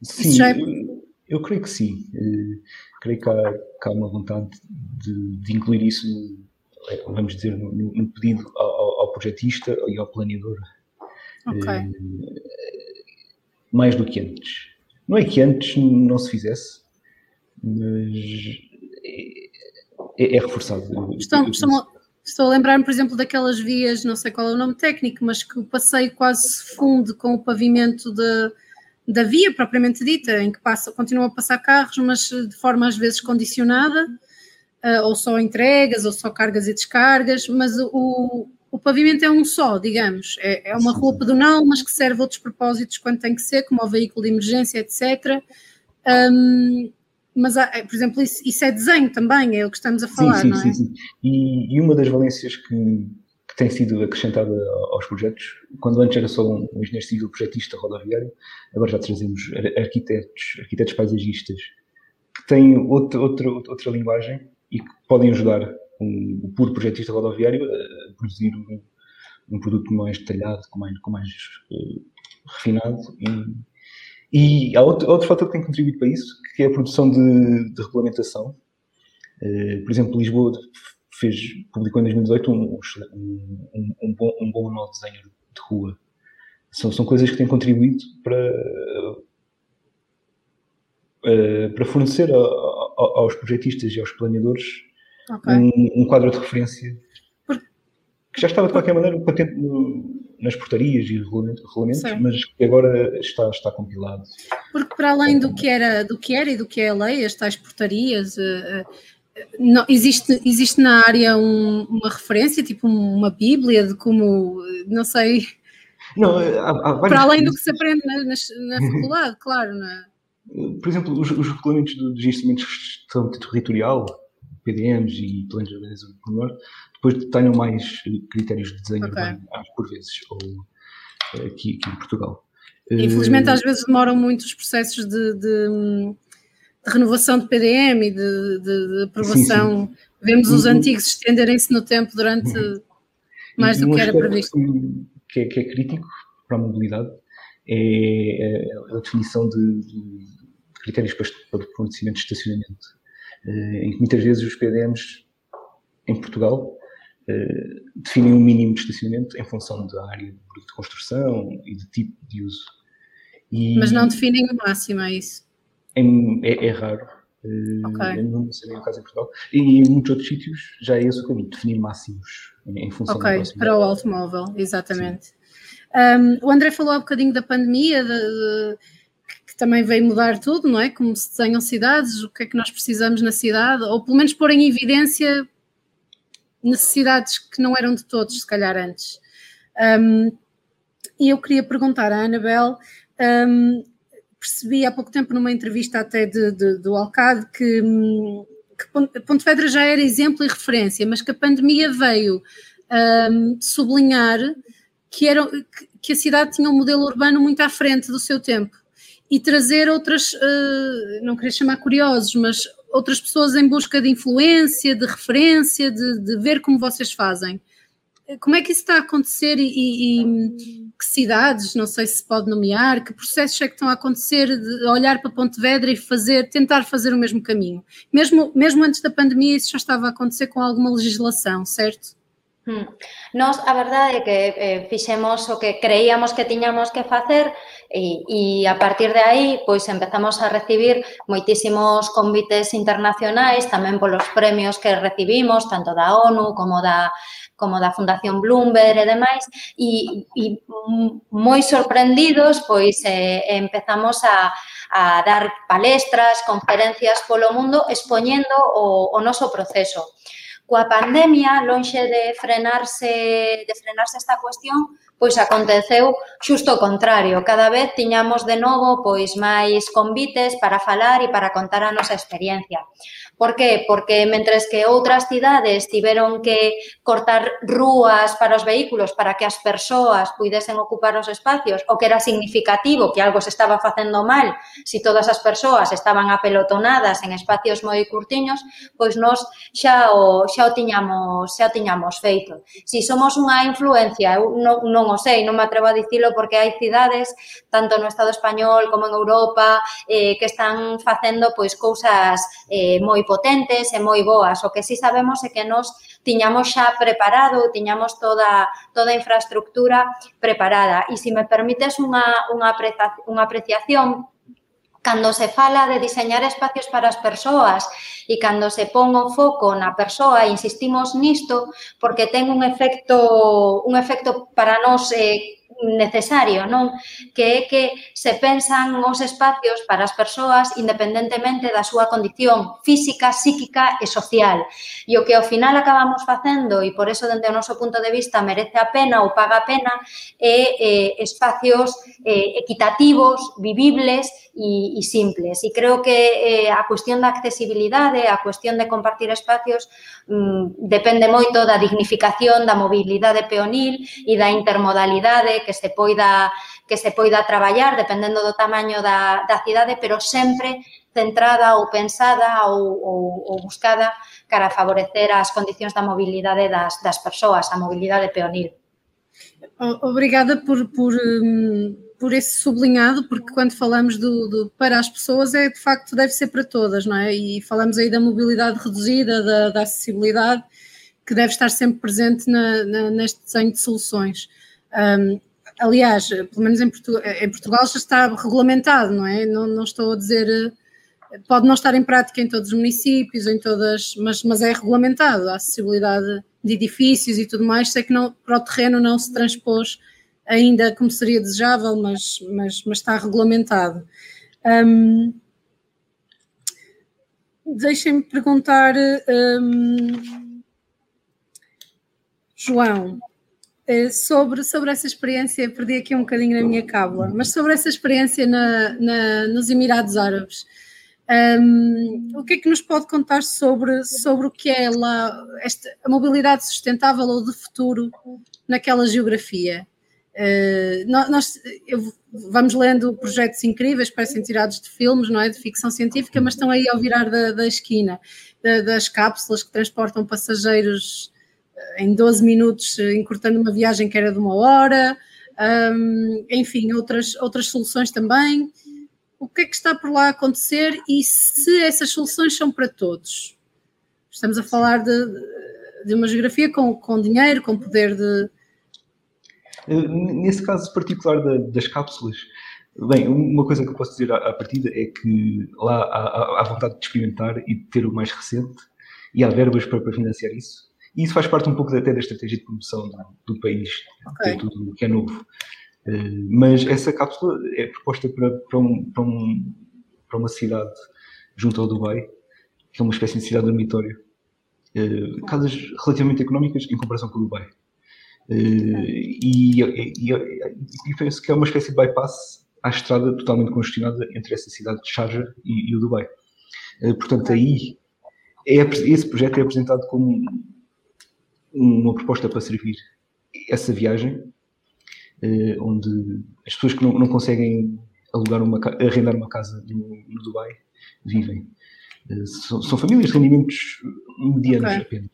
Sim, é... eu creio que sim. Uh, creio que há, que há, uma vontade de, de incluir isso, vamos dizer, no, no pedido ao, ao, projetista e ao planeador. Ok. Uh, mais do que antes. Não é que antes não se fizesse, mas é, é reforçado. Estão, estão, estou a lembrar-me, por exemplo, daquelas vias, não sei qual é o nome técnico, mas que o passeio quase se funde com o pavimento de, da via propriamente dita, em que passa, continuam a passar carros, mas de forma às vezes condicionada, uh, ou só entregas, ou só cargas e descargas, mas o, o pavimento é um só, digamos, é, é uma rua pedonal, mas que serve a outros propósitos quando tem que ser, como o veículo de emergência, etc. Um, mas, há, por exemplo, isso, isso, é desenho também, é o que estamos a falar, sim, sim, não é? Sim, sim. E, e uma das valências que, que, tem sido acrescentada aos projetos, quando antes era só um, um engenheiro civil projetista rodoviário, agora já trazemos arquitetos, arquitetos paisagistas, que têm outra, outra, outra linguagem e que podem ajudar um, puro projetista rodoviário a produzir um, um produto mais detalhado, com mais, com mais uh, refinado. E, e há outro, outro fator que tem contribuído para isso, que é a produção de, de regulamentação. Uh, por exemplo, Lisboa fez, publicou em 2018 um, um, um, bom, um bom manual de desenho de rua. São, são coisas que têm contribuído para, uh, para fornecer a, a, aos projetistas e aos planeadores okay. um, um, quadro de referência que já estava de qualquer maneira patente no, nas portarias e regulamentos, mas que agora está, está compilado. Porque para além do que era, do que era e do que é a lei, as tais portarias, uh, não, existe, existe na área um, uma referência, tipo uma bíblia de como, não sei... Não, há, há para além do que se aprende na, na, na faculdade, claro, não é? Por exemplo, os, os regulamentos dos instrumentos de gestão territorial, PDMs e planos de organização pormenor, depois tenham mais critérios de desenho okay. urbano, por vezes, ou eh, aqui, aqui em Portugal. Infelizmente, uh, às vezes demoram muito os processos de, de, de renovação de PDM e de, de aprovação. Sim, sim. Vemos os uhum. antigos estenderem-se no tempo durante uhum. mais do que era previsto. Que é, que é crítico para a mobilidade é a definição de, critérios para, para fornecimento de estacionamento, eh, em que muitas vezes os PDMs em Portugal eh, definem um mínimo de estacionamento em função da área de construção e de tipo de uso. E Mas não definem o máximo, é isso? É, é, raro. Uh, okay. Não sei o caso em Portugal. E em muitos outros sítios já é esse o caminho, definir máximos em, função Ok, para o automóvel, exatamente. Um, o André falou há um bocadinho da pandemia, de, de, que também veio mudar tudo, não é? Como se desenham cidades, o que é que nós precisamos na cidade, ou pelo menos pôr em evidência necessidades que não eram de todos, se calhar antes. Um, e eu queria perguntar à Anabel, um, percebi há pouco tempo numa entrevista até de, de, do Alcade que, que Pontevedra já era exemplo e referência, mas que a pandemia veio um, sublinhar que, era, que a cidade tinha um modelo urbano muito à frente do seu tempo e trazer outras, uh, não queria chamar curiosos, mas outras pessoas em busca de influência, de referência, de, de ver como vocês fazem. Como é que isso está a acontecer e, e, e, que cidades, não sei se pode nomear, que processos é que estão a acontecer de olhar para Pontevedra e fazer, tentar fazer o mesmo caminho? Mesmo, mesmo antes da pandemia isso já estava a acontecer com alguma legislação, certo? Hmm. Nos, a verdade, é que eh, fixemos o que creíamos que tiñamos que facer e, e a partir de aí, pois, empezamos a recibir moitísimos convites internacionais, tamén polos premios que recibimos, tanto da ONU como da, como da Fundación Bloomberg e demais, e, e moi sorprendidos, pois, eh, empezamos a, a dar palestras, conferencias polo mundo, expoñendo o, o noso proceso coa pandemia, lonxe de frenarse, de frenarse esta cuestión, pois aconteceu xusto o contrario. Cada vez tiñamos de novo pois máis convites para falar e para contar a nosa experiencia. Por qué? Porque mentres que outras cidades tiveron que cortar rúas para os vehículos para que as persoas puidesen ocupar os espacios, o que era significativo que algo se estaba facendo mal si todas as persoas estaban apelotonadas en espacios moi curtiños, pois nós xa o, xa o tiñamos, xa o tiñamos feito. Si somos unha influencia, eu non, non o sei, non me atrevo a dicilo porque hai cidades tanto no Estado español como en Europa eh, que están facendo pois cousas eh, moi potentes e moi boas. O que sí sabemos é que nos tiñamos xa preparado, tiñamos toda, toda a infraestructura preparada. E se me permites unha, unha, apreciación, unha apreciación cando se fala de diseñar espacios para as persoas e cando se pon o foco na persoa, insistimos nisto porque ten un efecto un efecto para nós eh, necesario, non? Que é que se pensan os espacios para as persoas independentemente da súa condición física, psíquica e social. E o que ao final acabamos facendo, e por eso dende o noso punto de vista merece a pena ou paga a pena, é eh, espacios eh, equitativos, vivibles e, e simples. E creo que eh, a cuestión da accesibilidade, a cuestión de compartir espacios, Mm, depende moito da dignificación da mobilidade peonil e da intermodalidade que se poida que se poida traballar dependendo do tamaño da, da cidade, pero sempre centrada ou pensada ou, ou, ou buscada cara favorecer as condicións da mobilidade das, das persoas, a mobilidade peonil. Obrigada por, por mm, por esse sublinhado, porque quando falamos do, do, para as pessoas é de facto deve ser para todas, não é? E falamos aí da mobilidade reduzida, da, da acessibilidade, que deve estar sempre presente na, na, neste desenho de soluções. Um, aliás, pelo menos em, Portu em, Portugal já está regulamentado, não é? Não, não, estou a dizer, pode não estar em prática em todos os municípios, em todas, mas, mas é regulamentado, a acessibilidade de edifícios e tudo mais, sei que não, para o terreno não se transpôs ainda como seria desejável, mas, mas, mas está regulamentado. Um, Deixem-me perguntar, um, João, eh, sobre, sobre essa experiência, perdi aqui um bocadinho na minha cábula, mas sobre essa experiência na, na, nos Emirados Árabes. Um, o que é que nos pode contar sobre, sobre o que é lá esta, a mobilidade sustentável ou de futuro naquela geografia? Uh, nós eu, vamos lendo projetos incríveis, parecem tirados de filmes, não é? De ficção científica, mas estão aí ao virar da, da esquina, da, das cápsulas que transportam passageiros em 12 minutos, eh, encurtando uma viagem que era de uma hora, um, enfim, outras, outras soluções também. O que é que está por lá a acontecer e se essas soluções são para todos? Estamos a falar de, de uma geografia com, com dinheiro, com poder de. Eh, nesse caso particular das cápsulas, bem, uma coisa que eu posso dizer à, partida é que lá há, há vontade de experimentar e de ter o mais recente e há verbas para, para financiar isso e isso faz parte um pouco até da estratégia de promoção do, do país, okay. de tudo que é novo. Uh, mas essa cápsula é proposta para, para, um, para, um, para, uma cidade junto ao Dubai, que é uma espécie de cidade dormitório. Uh, casas relativamente económicas em comparação com o Dubai. Uh, e, e, e, e, penso que é uma espécie de bypass à estrada totalmente congestionada entre essa cidade de Sharjah e, e o Dubai. portanto, aí é, esse projeto é apresentado como uma proposta para servir essa viagem, onde as pessoas que não, não conseguem alugar uma, arrendar uma casa no, no Dubai vivem. São, são, famílias de rendimentos medianos okay. apenas.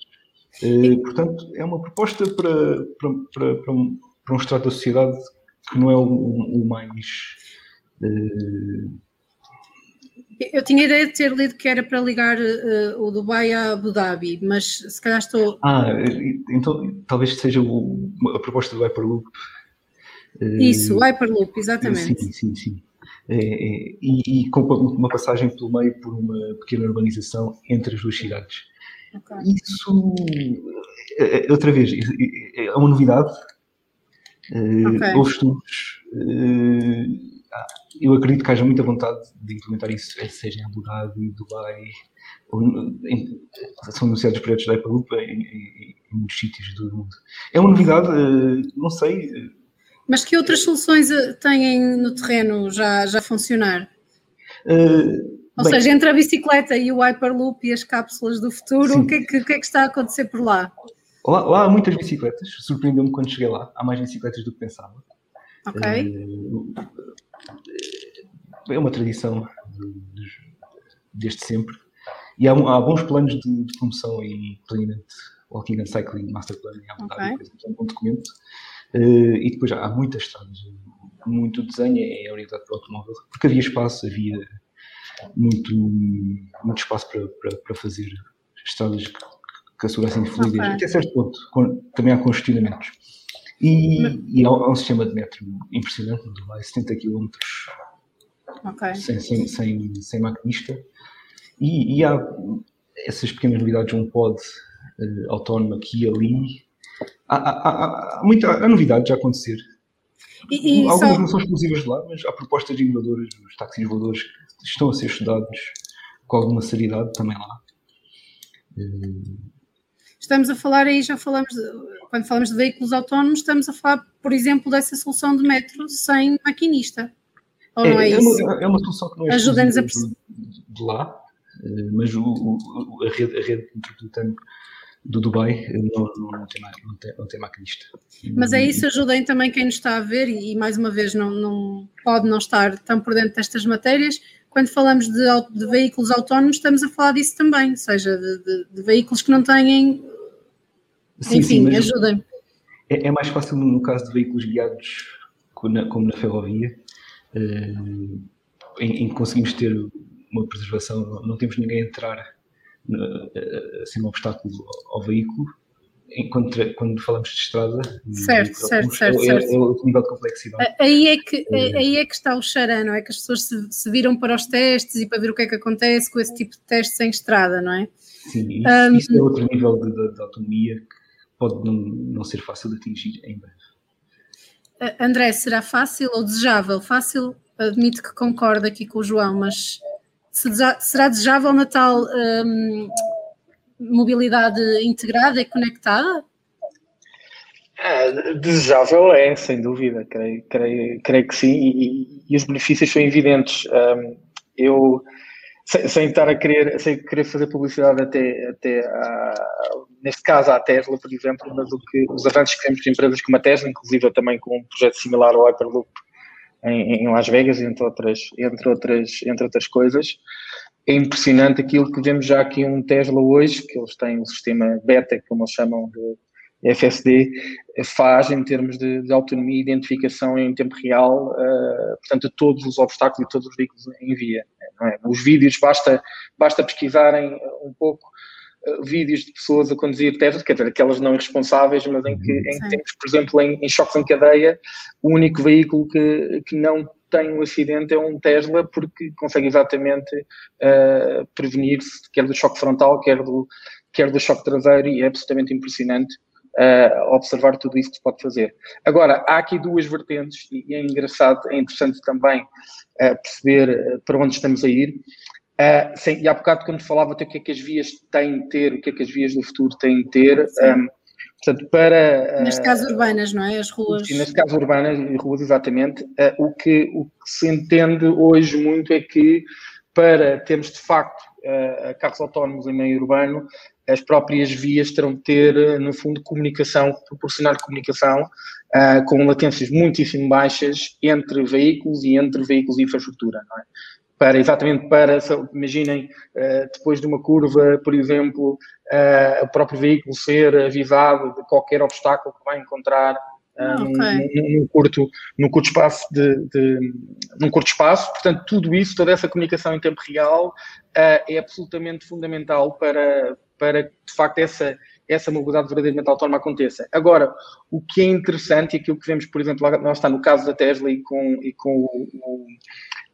Uh, portanto, é uma proposta para, para, para, para, um, para um estrato da sociedade que não é o, o mais. Uh... Eu tinha ideia de ter lido que era para ligar uh, o Dubai a Abu Dhabi, mas se calhar estou. Ah, então talvez seja o, a proposta do Hyperloop. Isso, o Hyperloop, exatamente. Sim, sim, sim. É, é, e, e, com uma passagem pelo meio por uma pequena urbanização entre as duas cidades. Okay. Isso, é, outra vez, é uma novidade, Okay. Houve estudos. Uh, eu acredito que haja muita vontade de implementar isso, seja em Abu Dhabi, Dubai, ou em, são anunciados projetos da Hyperloop em, em, em, muitos sítios do mundo. É uma novidade, não sei. Mas que outras soluções têm no terreno já, já funcionar? Uh, ou bem, seja, entre a bicicleta e o Hyperloop e as cápsulas do futuro, o que, é que, o que, é que está a acontecer por lá? Lá, lá há muitas bicicletas, surpreendeu-me quando cheguei lá, há mais bicicletas do que pensava. Ok. É, é uma tradição desde sempre. E há, há bons planos de, de, promoção e planeamento, Walking and Cycling Master Plan, há okay. um bom documento. Uh, e depois há muitas estradas, muito desenho é orientado para o automóvel, porque havia espaço, havia muito, muito espaço para, para, para fazer estradas que assegurassem fluidez, okay. até certo ponto, com, também há congestionamentos. E, e há, há, um sistema de metro impressionante no Dubai, 70 km okay. sem, sem, sem, sem maquinista. E, e, há essas pequenas novidades, um pod uh, autónomo aqui e ali. Há, há, há, muita, há novidades a acontecer. E, e Algumas só... não são exclusivas de lá, mas há propostas inovadoras, os táxis voadores que estão a ser estudados com alguma seriedade também lá. Estamos a falar aí, já falamos, de, quando falamos de veículos autónomos, estamos a falar, por exemplo, dessa solução de metro sem maquinista. Ou é, não é, é isso? Uma, é uma solução que não é Ajuda-nos a perceber. De lá, eh, mas o, o, a, rede, a rede metropolitana do Dubai eh, não, não, tem, não, tem, não tem maquinista. Mas é isso, ajudem também quem nos está a ver e, e mais uma vez não, não pode não estar tão por dentro destas matérias, quando falamos de, de, veículos autónomos, estamos a falar disso também, ou seja, de, de, de veículos que não têm. Sim, Enfim, ajudem. É, é, mais fácil no caso de veículos guiados, como na, como na ferrovia, uh, em, em conseguimos ter uma preservação, não, não temos ninguém a entrar uh, assim um obstáculo ao, ao veículo quando, quando falamos de estrada. Certo, certo, certo, é, certo. É, é o nível de complexidade. Aí é que, é. aí é que está o xará, não é? Que as pessoas se, se, viram para os testes e para ver o que é que acontece com esse tipo de testes em estrada, não é? Sim, isso, um, isso é outro nível de, de, de, autonomia que pode não, não ser fácil de atingir em breve. André, será fácil ou desejável? Fácil, admito que concordo aqui com o João, mas será desejável na tal um, mobilidade integrada e conectada? É, desejável é, sem dúvida, creio, creio, creio que sim, e, e, os benefícios são evidentes. Um, eu, sem, sem, estar a querer, sem querer fazer publicidade até, até a, neste caso à Tesla, por exemplo, mas o que, os avanços que temos de empresas como a Tesla, inclusive também com um projeto similar ao Hyperloop em, em Las Vegas, entre outras, entre outras, entre outras coisas, é impressionante aquilo que vemos já aqui um Tesla hoje, que eles têm um sistema beta, como eles chamam de FSD, faz em termos de, de autonomia e identificação em tempo real, uh, portanto, todos os obstáculos e todos os veículos em via. É? Os vídeos, basta, basta pesquisarem um pouco uh, vídeos de pessoas a conduzir Tesla, quer dizer, aquelas não irresponsáveis, mas em que, em que temos, por exemplo, em, em choques em cadeia, o único veículo que, que não tem um acidente é um Tesla porque consegue exatamente uh, prevenir-se quer do choque frontal, quer do, quer do choque traseiro e é absolutamente impressionante uh, observar tudo isso que se pode fazer. Agora, há aqui duas vertentes e é engraçado, é interessante também uh, perceber para onde estamos a ir. Sim, e há bocado quando falava até o que é que as vias têm de ter, o que é que as vias do futuro têm de ter, um, Portanto, para. Neste caso, urbanas, não é? As ruas. Neste caso, urbanas e ruas, exatamente. Uh, o, que, o que se entende hoje muito é que para termos de facto uh, carros autónomos em meio urbano, as próprias vias terão de ter, no fundo, comunicação, proporcionar comunicação com latências muitíssimo baixas entre veículos e entre veículos e infraestrutura, é? Para, exatamente para, imaginem, uh, depois de uma curva, por exemplo, o próprio veículo ser avisado de qualquer obstáculo que vai encontrar ah, okay. num, curto, num curto espaço de, de, num curto espaço. Portanto, tudo isso, toda essa comunicação em tempo real é absolutamente fundamental para, para de facto essa, essa mobilidade verdadeiramente autónoma aconteça. Agora, o que é interessante e aquilo que vemos, por exemplo, lá, nós está no caso da Tesla e com, e com o, o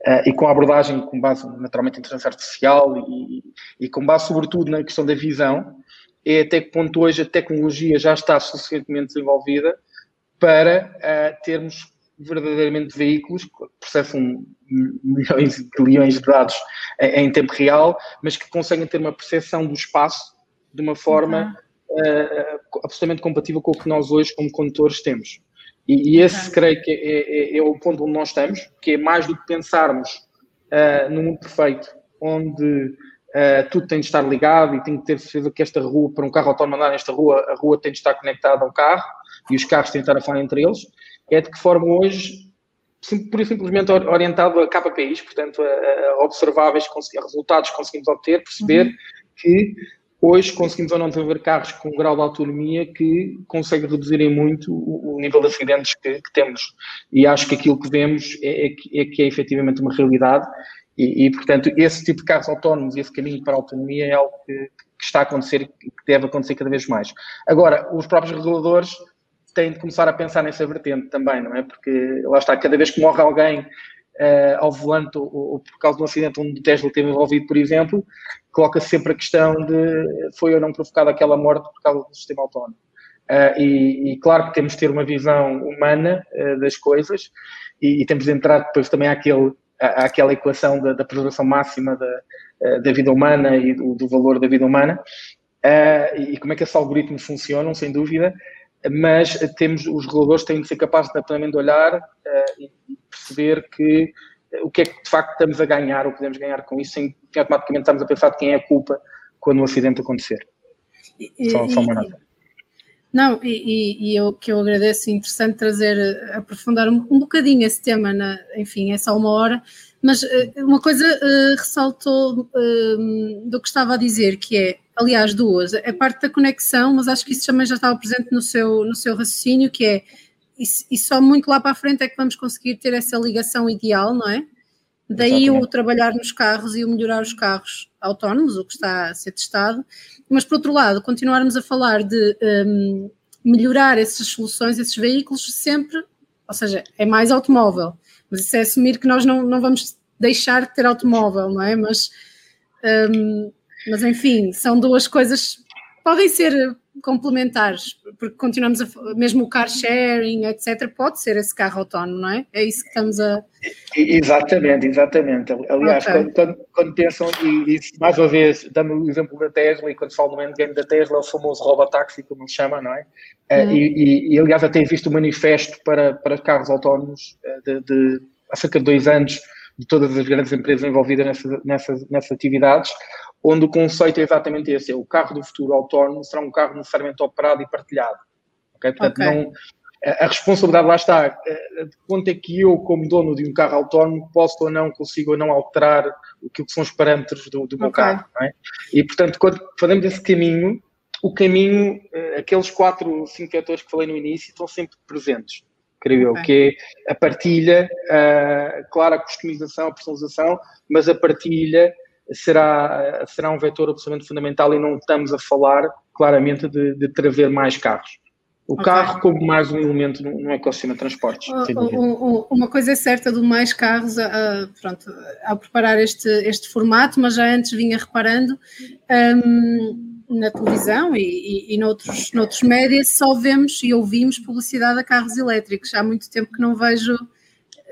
Uh, e com a abordagem com base naturalmente em inteligência artificial e, e, com base sobretudo na questão da visão, é até que ponto hoje a tecnologia já está suficientemente desenvolvida para uh, termos verdadeiramente veículos que processam milhões e bilhões de dados em, em, tempo real, mas que conseguem ter uma percepção do espaço de uma forma uhum. uh, absolutamente compatível com o que nós hoje, como condutores, temos. E, e esse, uhum. creio que é, é, é, o ponto onde nós estamos, que é mais do que pensarmos uh, no mundo perfeito, onde Uh, tudo tem de estar ligado e tem de ter certeza que esta rua, para um carro autónomo andar nesta rua, a rua tem de estar conectada ao carro e os carros têm de estar a falar entre eles. É de que forma hoje, por e simplesmente orientado a KPIs, portanto, a, a observáveis, a resultados que conseguimos obter, perceber uhum. que hoje conseguimos ou não desenvolver carros com um grau de autonomia que consegue reduzir em muito o, o nível de acidentes que, que, temos. E acho que aquilo que vemos é, é, que, é que é efetivamente uma realidade e, e, portanto, esse tipo de carros autónomos e esse caminho para a autonomia é algo que, que, está a acontecer e que deve acontecer cada vez mais. Agora, os próprios reguladores têm de começar a pensar nessa vertente também, não é? Porque lá está, cada vez que morre alguém uh, ao volante ou, ou, por causa de um acidente onde o Tesla esteve envolvido, por exemplo, coloca-se sempre a questão de foi ou não provocada aquela morte por causa do sistema autónomo. Uh, e, e, claro que temos de ter uma visão humana uh, das coisas e, e, temos de entrar depois também àquele àquela equação da, da preservação máxima da, da vida humana e do, do valor da vida humana. Uh, e como é que esses algoritmos funcionam, sem dúvida, mas temos, os reguladores têm de ser capazes de plenamente olhar uh, e perceber que uh, o que é que de facto estamos a ganhar ou podemos ganhar com isso, sem que automaticamente estamos a pensar de quem é a culpa quando um acidente acontecer. E, só, só uma nota. Não, e, e, eu que eu agradeço, interessante trazer, aprofundar um, um bocadinho esse tema, na, enfim, é só uma hora, mas uh, uma coisa ressaltou do que estava a dizer, que é, aliás, duas, é parte da conexão, mas acho que isso também já estava presente no seu, no seu raciocínio, que é, e, e só muito lá para a frente é que vamos conseguir ter essa ligação ideal, não é? Daí Exatamente. o trabalhar nos carros e o melhorar os carros autónomos, o que está a ser testado, mas por outro lado, continuarmos a falar de um, melhorar essas soluções, esses veículos, sempre, ou seja, é mais automóvel, mas isso é assumir que nós não, não vamos deixar de ter automóvel, não é? Mas, um, mas enfim, são duas coisas, podem ser complementares, porque continuamos a mesmo o car sharing, etc., pode ser esse carro autónomo, não é? É isso que estamos a. Exatamente, exatamente. Aliás, okay. quando, quando, quando, pensam, e, e, mais uma vez, dando o exemplo da Tesla, e quando se fala no endgame da Tesla, é o famoso robotaxi, como se chama, não é? Uhum. E, e, e, aliás, até visto o manifesto para, para carros autónomos eh, de, de, há cerca de dois anos de todas as grandes empresas envolvidas nessas, nessas, nessas atividades, onde o conceito é exatamente esse: é o carro do futuro autónomo será um carro necessariamente operado e partilhado. Okay? Portanto, okay. Não, a responsabilidade lá está. De quanto é que eu, como dono de um carro autónomo, posso ou não, consigo ou não alterar o que são os parâmetros do, do meu okay. carro. É? E, portanto, quando fazemos esse caminho, o caminho, eh, aqueles quatro, cinco vetores que falei no início, estão sempre presentes creio okay. eu, que é a partilha, uh, claro, a customização, a personalização, mas a partilha será, será um vetor absolutamente fundamental e não estamos a falar claramente de, de trazer mais carros. O okay. carro como mais um elemento no, ecossistema de transportes. uma coisa é certa do mais carros, uh, pronto, ao preparar este, este formato, mas já antes vinha reparando, um, na televisão e, e, e noutros, noutros médias só vemos e ouvimos publicidade a carros elétricos. Há muito tempo que não vejo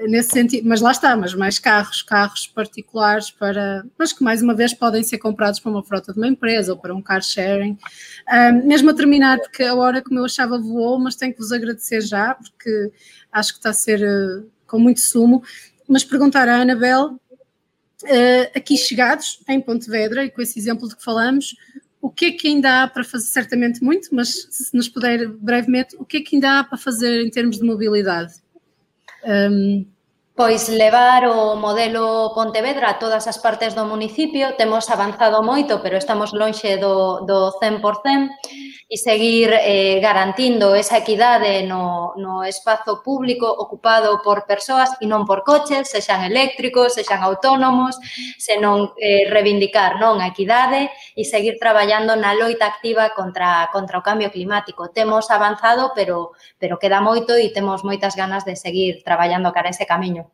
nesse sentido, mas lá está, mas mais carros, carros particulares para, mas que mais uma vez podem ser comprados para uma frota de uma empresa ou para um car sharing. Mesmo a terminar, porque a hora como eu achava voou, mas tenho que vos agradecer já, porque acho que está a ser uh, com muito sumo, mas perguntar à Anabel uh, aqui chegados, em Pontevedra, e com esse exemplo de que falamos, o que é que ainda há para fazer? Certamente muito, mas se nos puder brevemente, o que é que ainda há para fazer em termos de mobilidade? Um, Pois levar o modelo Pontevedra a todas as partes do municipio, temos avanzado moito, pero estamos lonxe do, do 100% e seguir eh, garantindo esa equidade no, no espazo público ocupado por persoas e non por coches, sexan eléctricos, sexan autónomos, senón eh, reivindicar non a equidade e seguir traballando na loita activa contra, contra o cambio climático. Temos avanzado, pero, pero queda moito e temos moitas ganas de seguir traballando cara a ese camiño.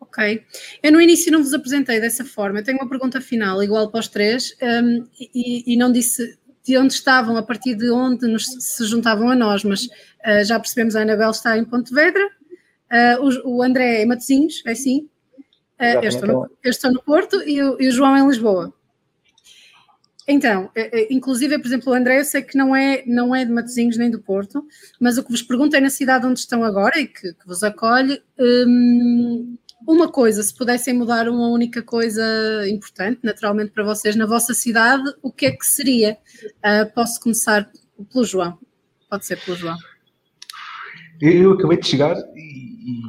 Ok. Eu no início não vos apresentei dessa forma. Eu tenho uma pergunta final, igual para os três, um, e, e, não disse de onde estavam, a partir de onde nos, se juntavam a nós, mas uh, já percebemos a Anabel está em Pontevedra, uh, o, o, André em Matosinhos, é assim? Uh, eu, estou no, eu, estou no, Porto e o, e o João em Lisboa. Então, inclusive, por exemplo, o André, eu sei que não é, não é de Matosinhos nem do Porto, mas o que vos pergunto é na cidade onde estão agora e que, que vos acolhe, um, uma coisa, se pudessem mudar uma única coisa importante, naturalmente para vocês na vossa cidade, o que é que seria? Uh, posso começar pelo João. Pode ser pelo João. Eu acabei de chegar e, e,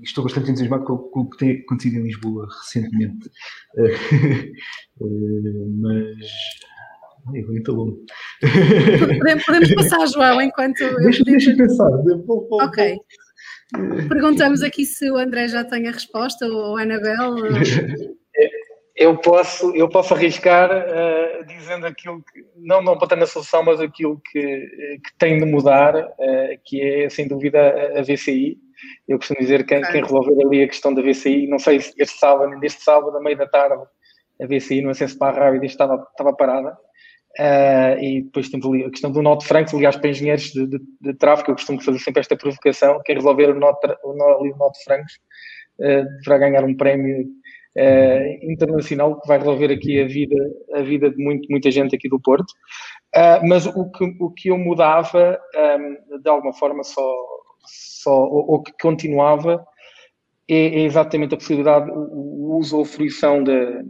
e estou bastante entusiasmado com, com, o que tem acontecido em Lisboa recentemente. Uh, [LAUGHS] mas. Ai, eu estou longo. Podemos, podemos passar, João, enquanto. Deixa, deixa pensar. Vou, vou, ok. Vou Perguntamos aqui se o André já tem a resposta ou a Anabel. [LAUGHS] Eu posso, eu posso arriscar uh, dizendo aquilo que, não, não para ter na solução, mas aquilo que, que tem de mudar, uh, que é sem dúvida a, a VCI. Eu costumo dizer que quem, quem resolver ali a questão da VCI, não sei se este sábado, nem deste sábado, a meio da tarde, a VCI no acesso para a rádio estava, estava parada. Uh, e depois temos a questão do nó de aliás, para engenheiros de, de, de, tráfego, eu costumo fazer sempre esta provocação, que é resolver o nó, o nó, o uh, deverá ganhar um prémio uh, internacional que vai resolver aqui a vida, a vida de muito, muita gente aqui do Porto. Mas o que, o que eu mudava, um, de alguma forma, só, só ou, ou que continuava, é, é, exatamente a possibilidade, o, o uso ou fruição de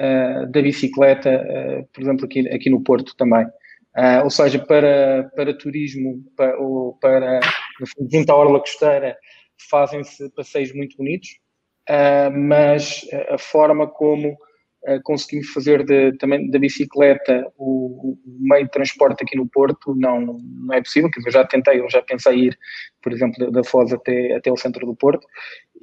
uh, da bicicleta, uh, por exemplo, aqui, aqui no Porto também. Uh, ou seja, para, para turismo para, ou para, junto à Orla Costeira, fazem-se passeios muito bonitos, mas a forma como conseguimos fazer de, também da bicicleta o, o, meio de transporte aqui no Porto não, não é possível, que eu já tentei, eu já pensei ir, por exemplo, da, da Foz até, até o centro do Porto,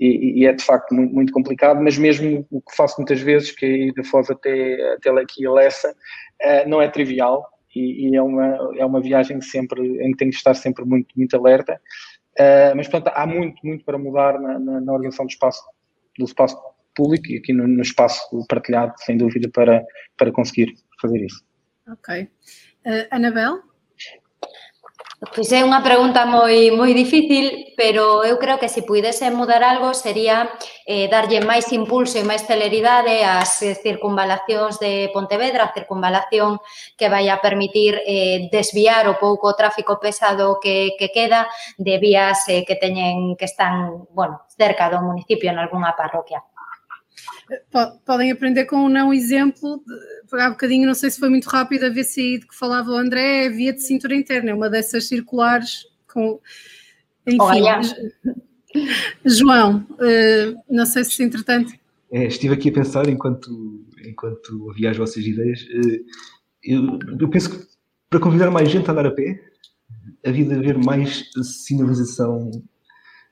e, e, é de facto muito, complicado, mas mesmo o que faço muitas vezes, que é ir da Foz até, até aqui a Lessa, uh, não é trivial e, e, é, uma, é uma viagem sempre, em que tenho que estar sempre muito, muito alerta. Uh, mas, portanto, há muito, muito para mudar na, na, na organização do espaço, do espaço público e aqui no, no, espaço partilhado, sem dúvida, para, para conseguir fazer isso. Ok. Uh, Anabel? Pois é unha pregunta moi moi difícil, pero eu creo que se puidese mudar algo sería eh, darlle máis impulso e máis celeridade ás eh, circunvalacións de Pontevedra, a circunvalación que vai a permitir eh, desviar o pouco tráfico pesado que, que queda de vías eh, que teñen que están, bueno, cerca do municipio en algunha parroquia. Podem aprender com um não exemplo. Há bocadinho, não sei se foi muito rápido, a VCI de que falava o André, é a via de cintura interna, é uma dessas circulares com. Enfim. João, eh, não sei se entretanto. É, estive aqui a pensar enquanto, enquanto ouvia as vossas ideias. Eh, eu, eu penso que para convidar mais gente a andar a pé, havia de haver mais sinalização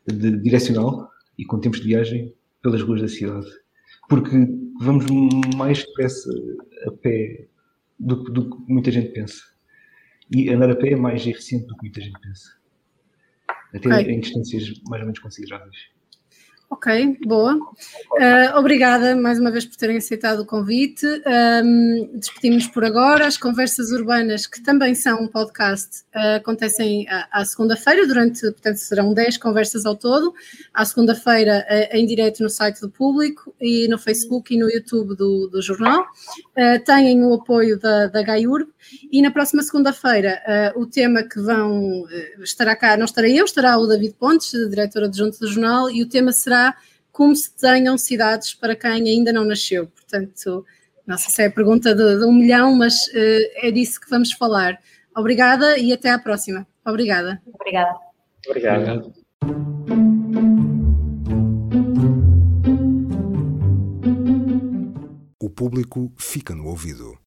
de, direcional e com tempos de viagem pelas ruas da cidade porque vamos mais depressa a pé do, do que muita gente pensa. E andar a pé é mais eficiente do que muita gente pensa. Até em distâncias mais ou menos consideráveis. Ok, boa. Uh, obrigada mais uma vez por terem aceitado o convite. Um, Despedimos-nos por agora. As conversas urbanas, que também são um podcast, uh, acontecem à, à segunda-feira, durante, portanto, serão 10 conversas ao todo. À segunda-feira, uh, em direto no site do público e no Facebook e no YouTube do, do jornal. têm o apoio da, da GAIURB e na próxima segunda-feira, o tema que vão estará cá, não estarei eu, estará o David Pontes, diretor adjunto do jornal, e o tema será como se desenham cidades para quem ainda não nasceu. Portanto, não sei se é a pergunta de, de um milhão, mas uh, é disso que vamos falar. Obrigada e até à próxima. Obrigada. Obrigada. Obrigado. O público fica no ouvido.